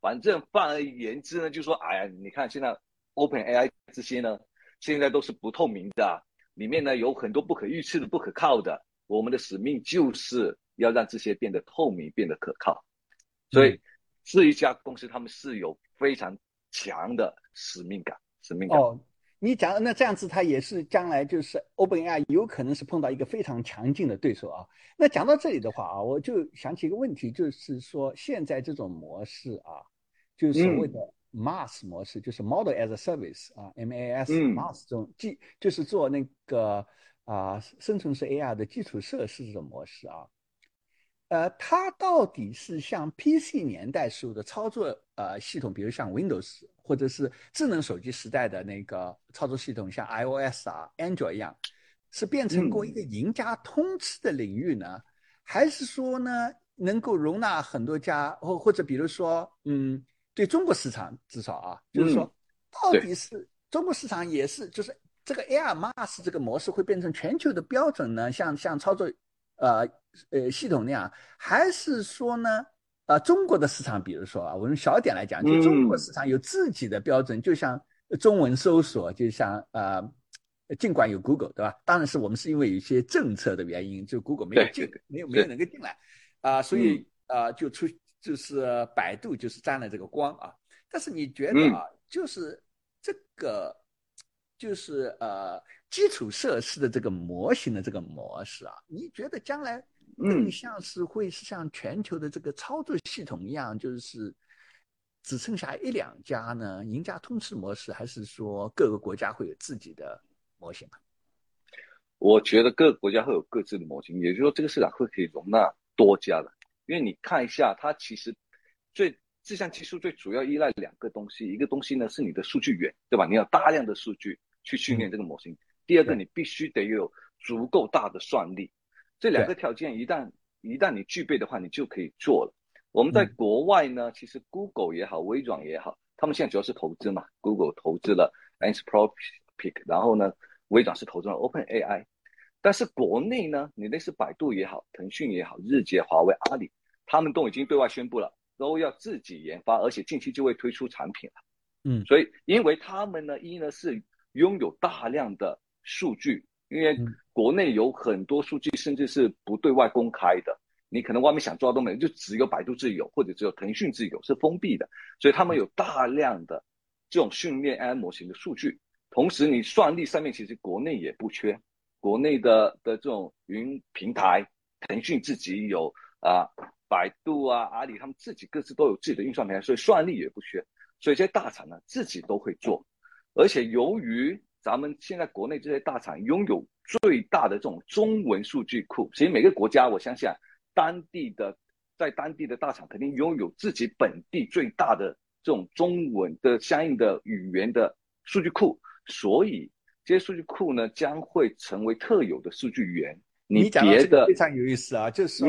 反正泛而言之呢，就说，哎呀，你看现在 OpenAI 这些呢，现在都是不透明的，里面呢有很多不可预测的、不可靠的。我们的使命就是要让这些变得透明、变得可靠。所以，这一家公司他们是有非常。强的使命感，使命感。哦，你讲那这样子，它也是将来就是 OpenAI 有可能是碰到一个非常强劲的对手啊。那讲到这里的话啊，我就想起一个问题，就是说现在这种模式啊，就是所谓的 MaaS 模式，就是 Model as a Service 啊，MaaS MaaS 这种基就是做那个啊生成式 AI 的基础设施这种模式啊。呃，它到底是像 PC 年代时候的操作呃系统，比如像 Windows 或者是智能手机时代的那个操作系统，像 iOS 啊、Android 一样，是变成过一个赢家通吃的领域呢？还是说呢，能够容纳很多家，或或者比如说，嗯，对中国市场至少啊，就是说，到底是中国市场也是，就是这个 Air Mass 这个模式会变成全球的标准呢？像像操作。呃呃，系统那样，还是说呢？呃，中国的市场，比如说啊，我用小点来讲，就中国市场有自己的标准，就像中文搜索，就像呃，尽管有 Google，对吧？当然是我们是因为有一些政策的原因，就 Google 没有进，没有没有能够进来啊，所以啊，就出就是百度就是沾了这个光啊。但是你觉得啊，就是这个，就是呃。基础设施的这个模型的这个模式啊，你觉得将来更像是会是像全球的这个操作系统一样，就是只剩下一两家呢？赢家通吃模式，还是说各个国家会有自己的模型啊？我觉得各个国家会有各自的模型，也就是说，这个市场会可以容纳多家的。因为你看一下，它其实最这项技术最主要依赖两个东西，一个东西呢是你的数据源，对吧？你要大量的数据去训练这个模型。第二个，你必须得有足够大的算力，这两个条件一旦一旦你具备的话，你就可以做了。我们在国外呢，其实 Google 也好，微软也好，他们现在主要是投资嘛。Google 投资了 Anthropic，然后呢，微软是投资了 OpenAI。但是国内呢，你那是百度也好，腾讯也好，日结、华为、阿里，他们都已经对外宣布了，都要自己研发，而且近期就会推出产品了。嗯，所以因为他们呢，一呢是拥有大量的数据，因为国内有很多数据，甚至是不对外公开的，你可能外面想抓都没有，就只有百度自己有，或者只有腾讯自己有，是封闭的。所以他们有大量的这种训练 AI 模型的数据，同时你算力上面其实国内也不缺，国内的的这种云平台，腾讯自己有啊，百度啊、阿里他们自己各自都有自己的运算平台，所以算力也不缺。所以这些大厂呢自己都会做，而且由于咱们现在国内这些大厂拥有最大的这种中文数据库，其实每个国家我相信啊，当地的在当地的大厂肯定拥有自己本地最大的这种中文的相应的语言的数据库，所以这些数据库呢将会成为特有的数据源。你讲的这个非常有意思啊，就是说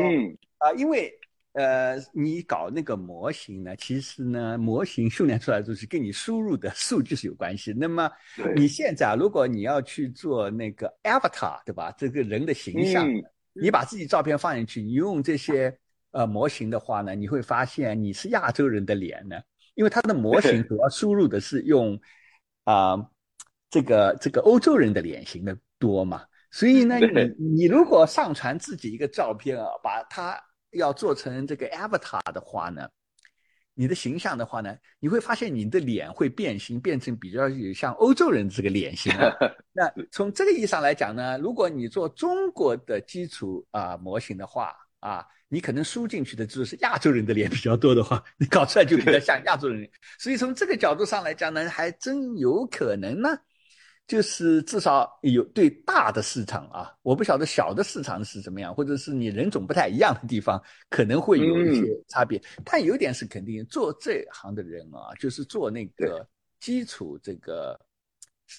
啊，因为。呃，你搞那个模型呢？其实呢，模型训练出来的东西跟你输入的数据是有关系。那么你现在如果你要去做那个 avatar，对吧？这个人的形象，你把自己照片放进去，你用这些呃模型的话呢，你会发现你是亚洲人的脸呢，因为它的模型 主要输入的是用啊这个这个欧洲人的脸型的多嘛。所以呢，你你如果上传自己一个照片啊，把它。要做成这个 avatar 的话呢，你的形象的话呢，你会发现你的脸会变形，变成比较有像欧洲人这个脸型。那从这个意义上来讲呢，如果你做中国的基础啊模型的话啊，你可能输进去的就是亚洲人的脸比较多的话，你搞出来就比较像亚洲人。所以从这个角度上来讲呢，还真有可能呢。就是至少有对大的市场啊，我不晓得小的市场是怎么样，或者是你人种不太一样的地方，可能会有一些差别。但有点是肯定，做这行的人啊，就是做那个基础这个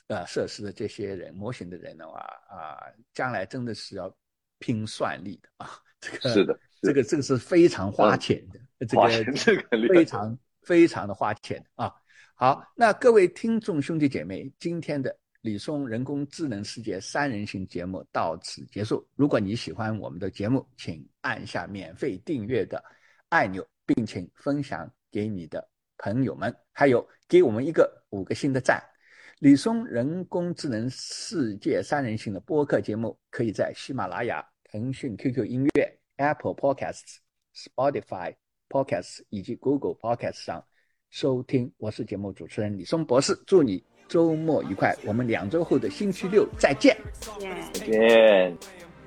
呃设施的这些人模型的人的话啊，将来真的是要拼算力的啊。这个是的，这个这个是非常花钱的，这个这个非常非常的花钱啊。好，那各位听众兄弟姐妹，今天的李松人工智能世界三人行节目到此结束。如果你喜欢我们的节目，请按下免费订阅的按钮，并请分享给你的朋友们，还有给我们一个五个星的赞。李松人工智能世界三人行的播客节目，可以在喜马拉雅、腾讯 QQ 音乐、Apple Podcasts、Spotify Podcasts 以及 Google Podcasts 上收听。我是节目主持人李松博士，祝你周末愉快。我们两周后的星期六再见。再见。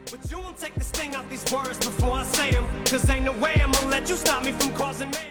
But you won't take the sting out these words before I say them. Cause ain't no way I'm gonna let you stop me from causing.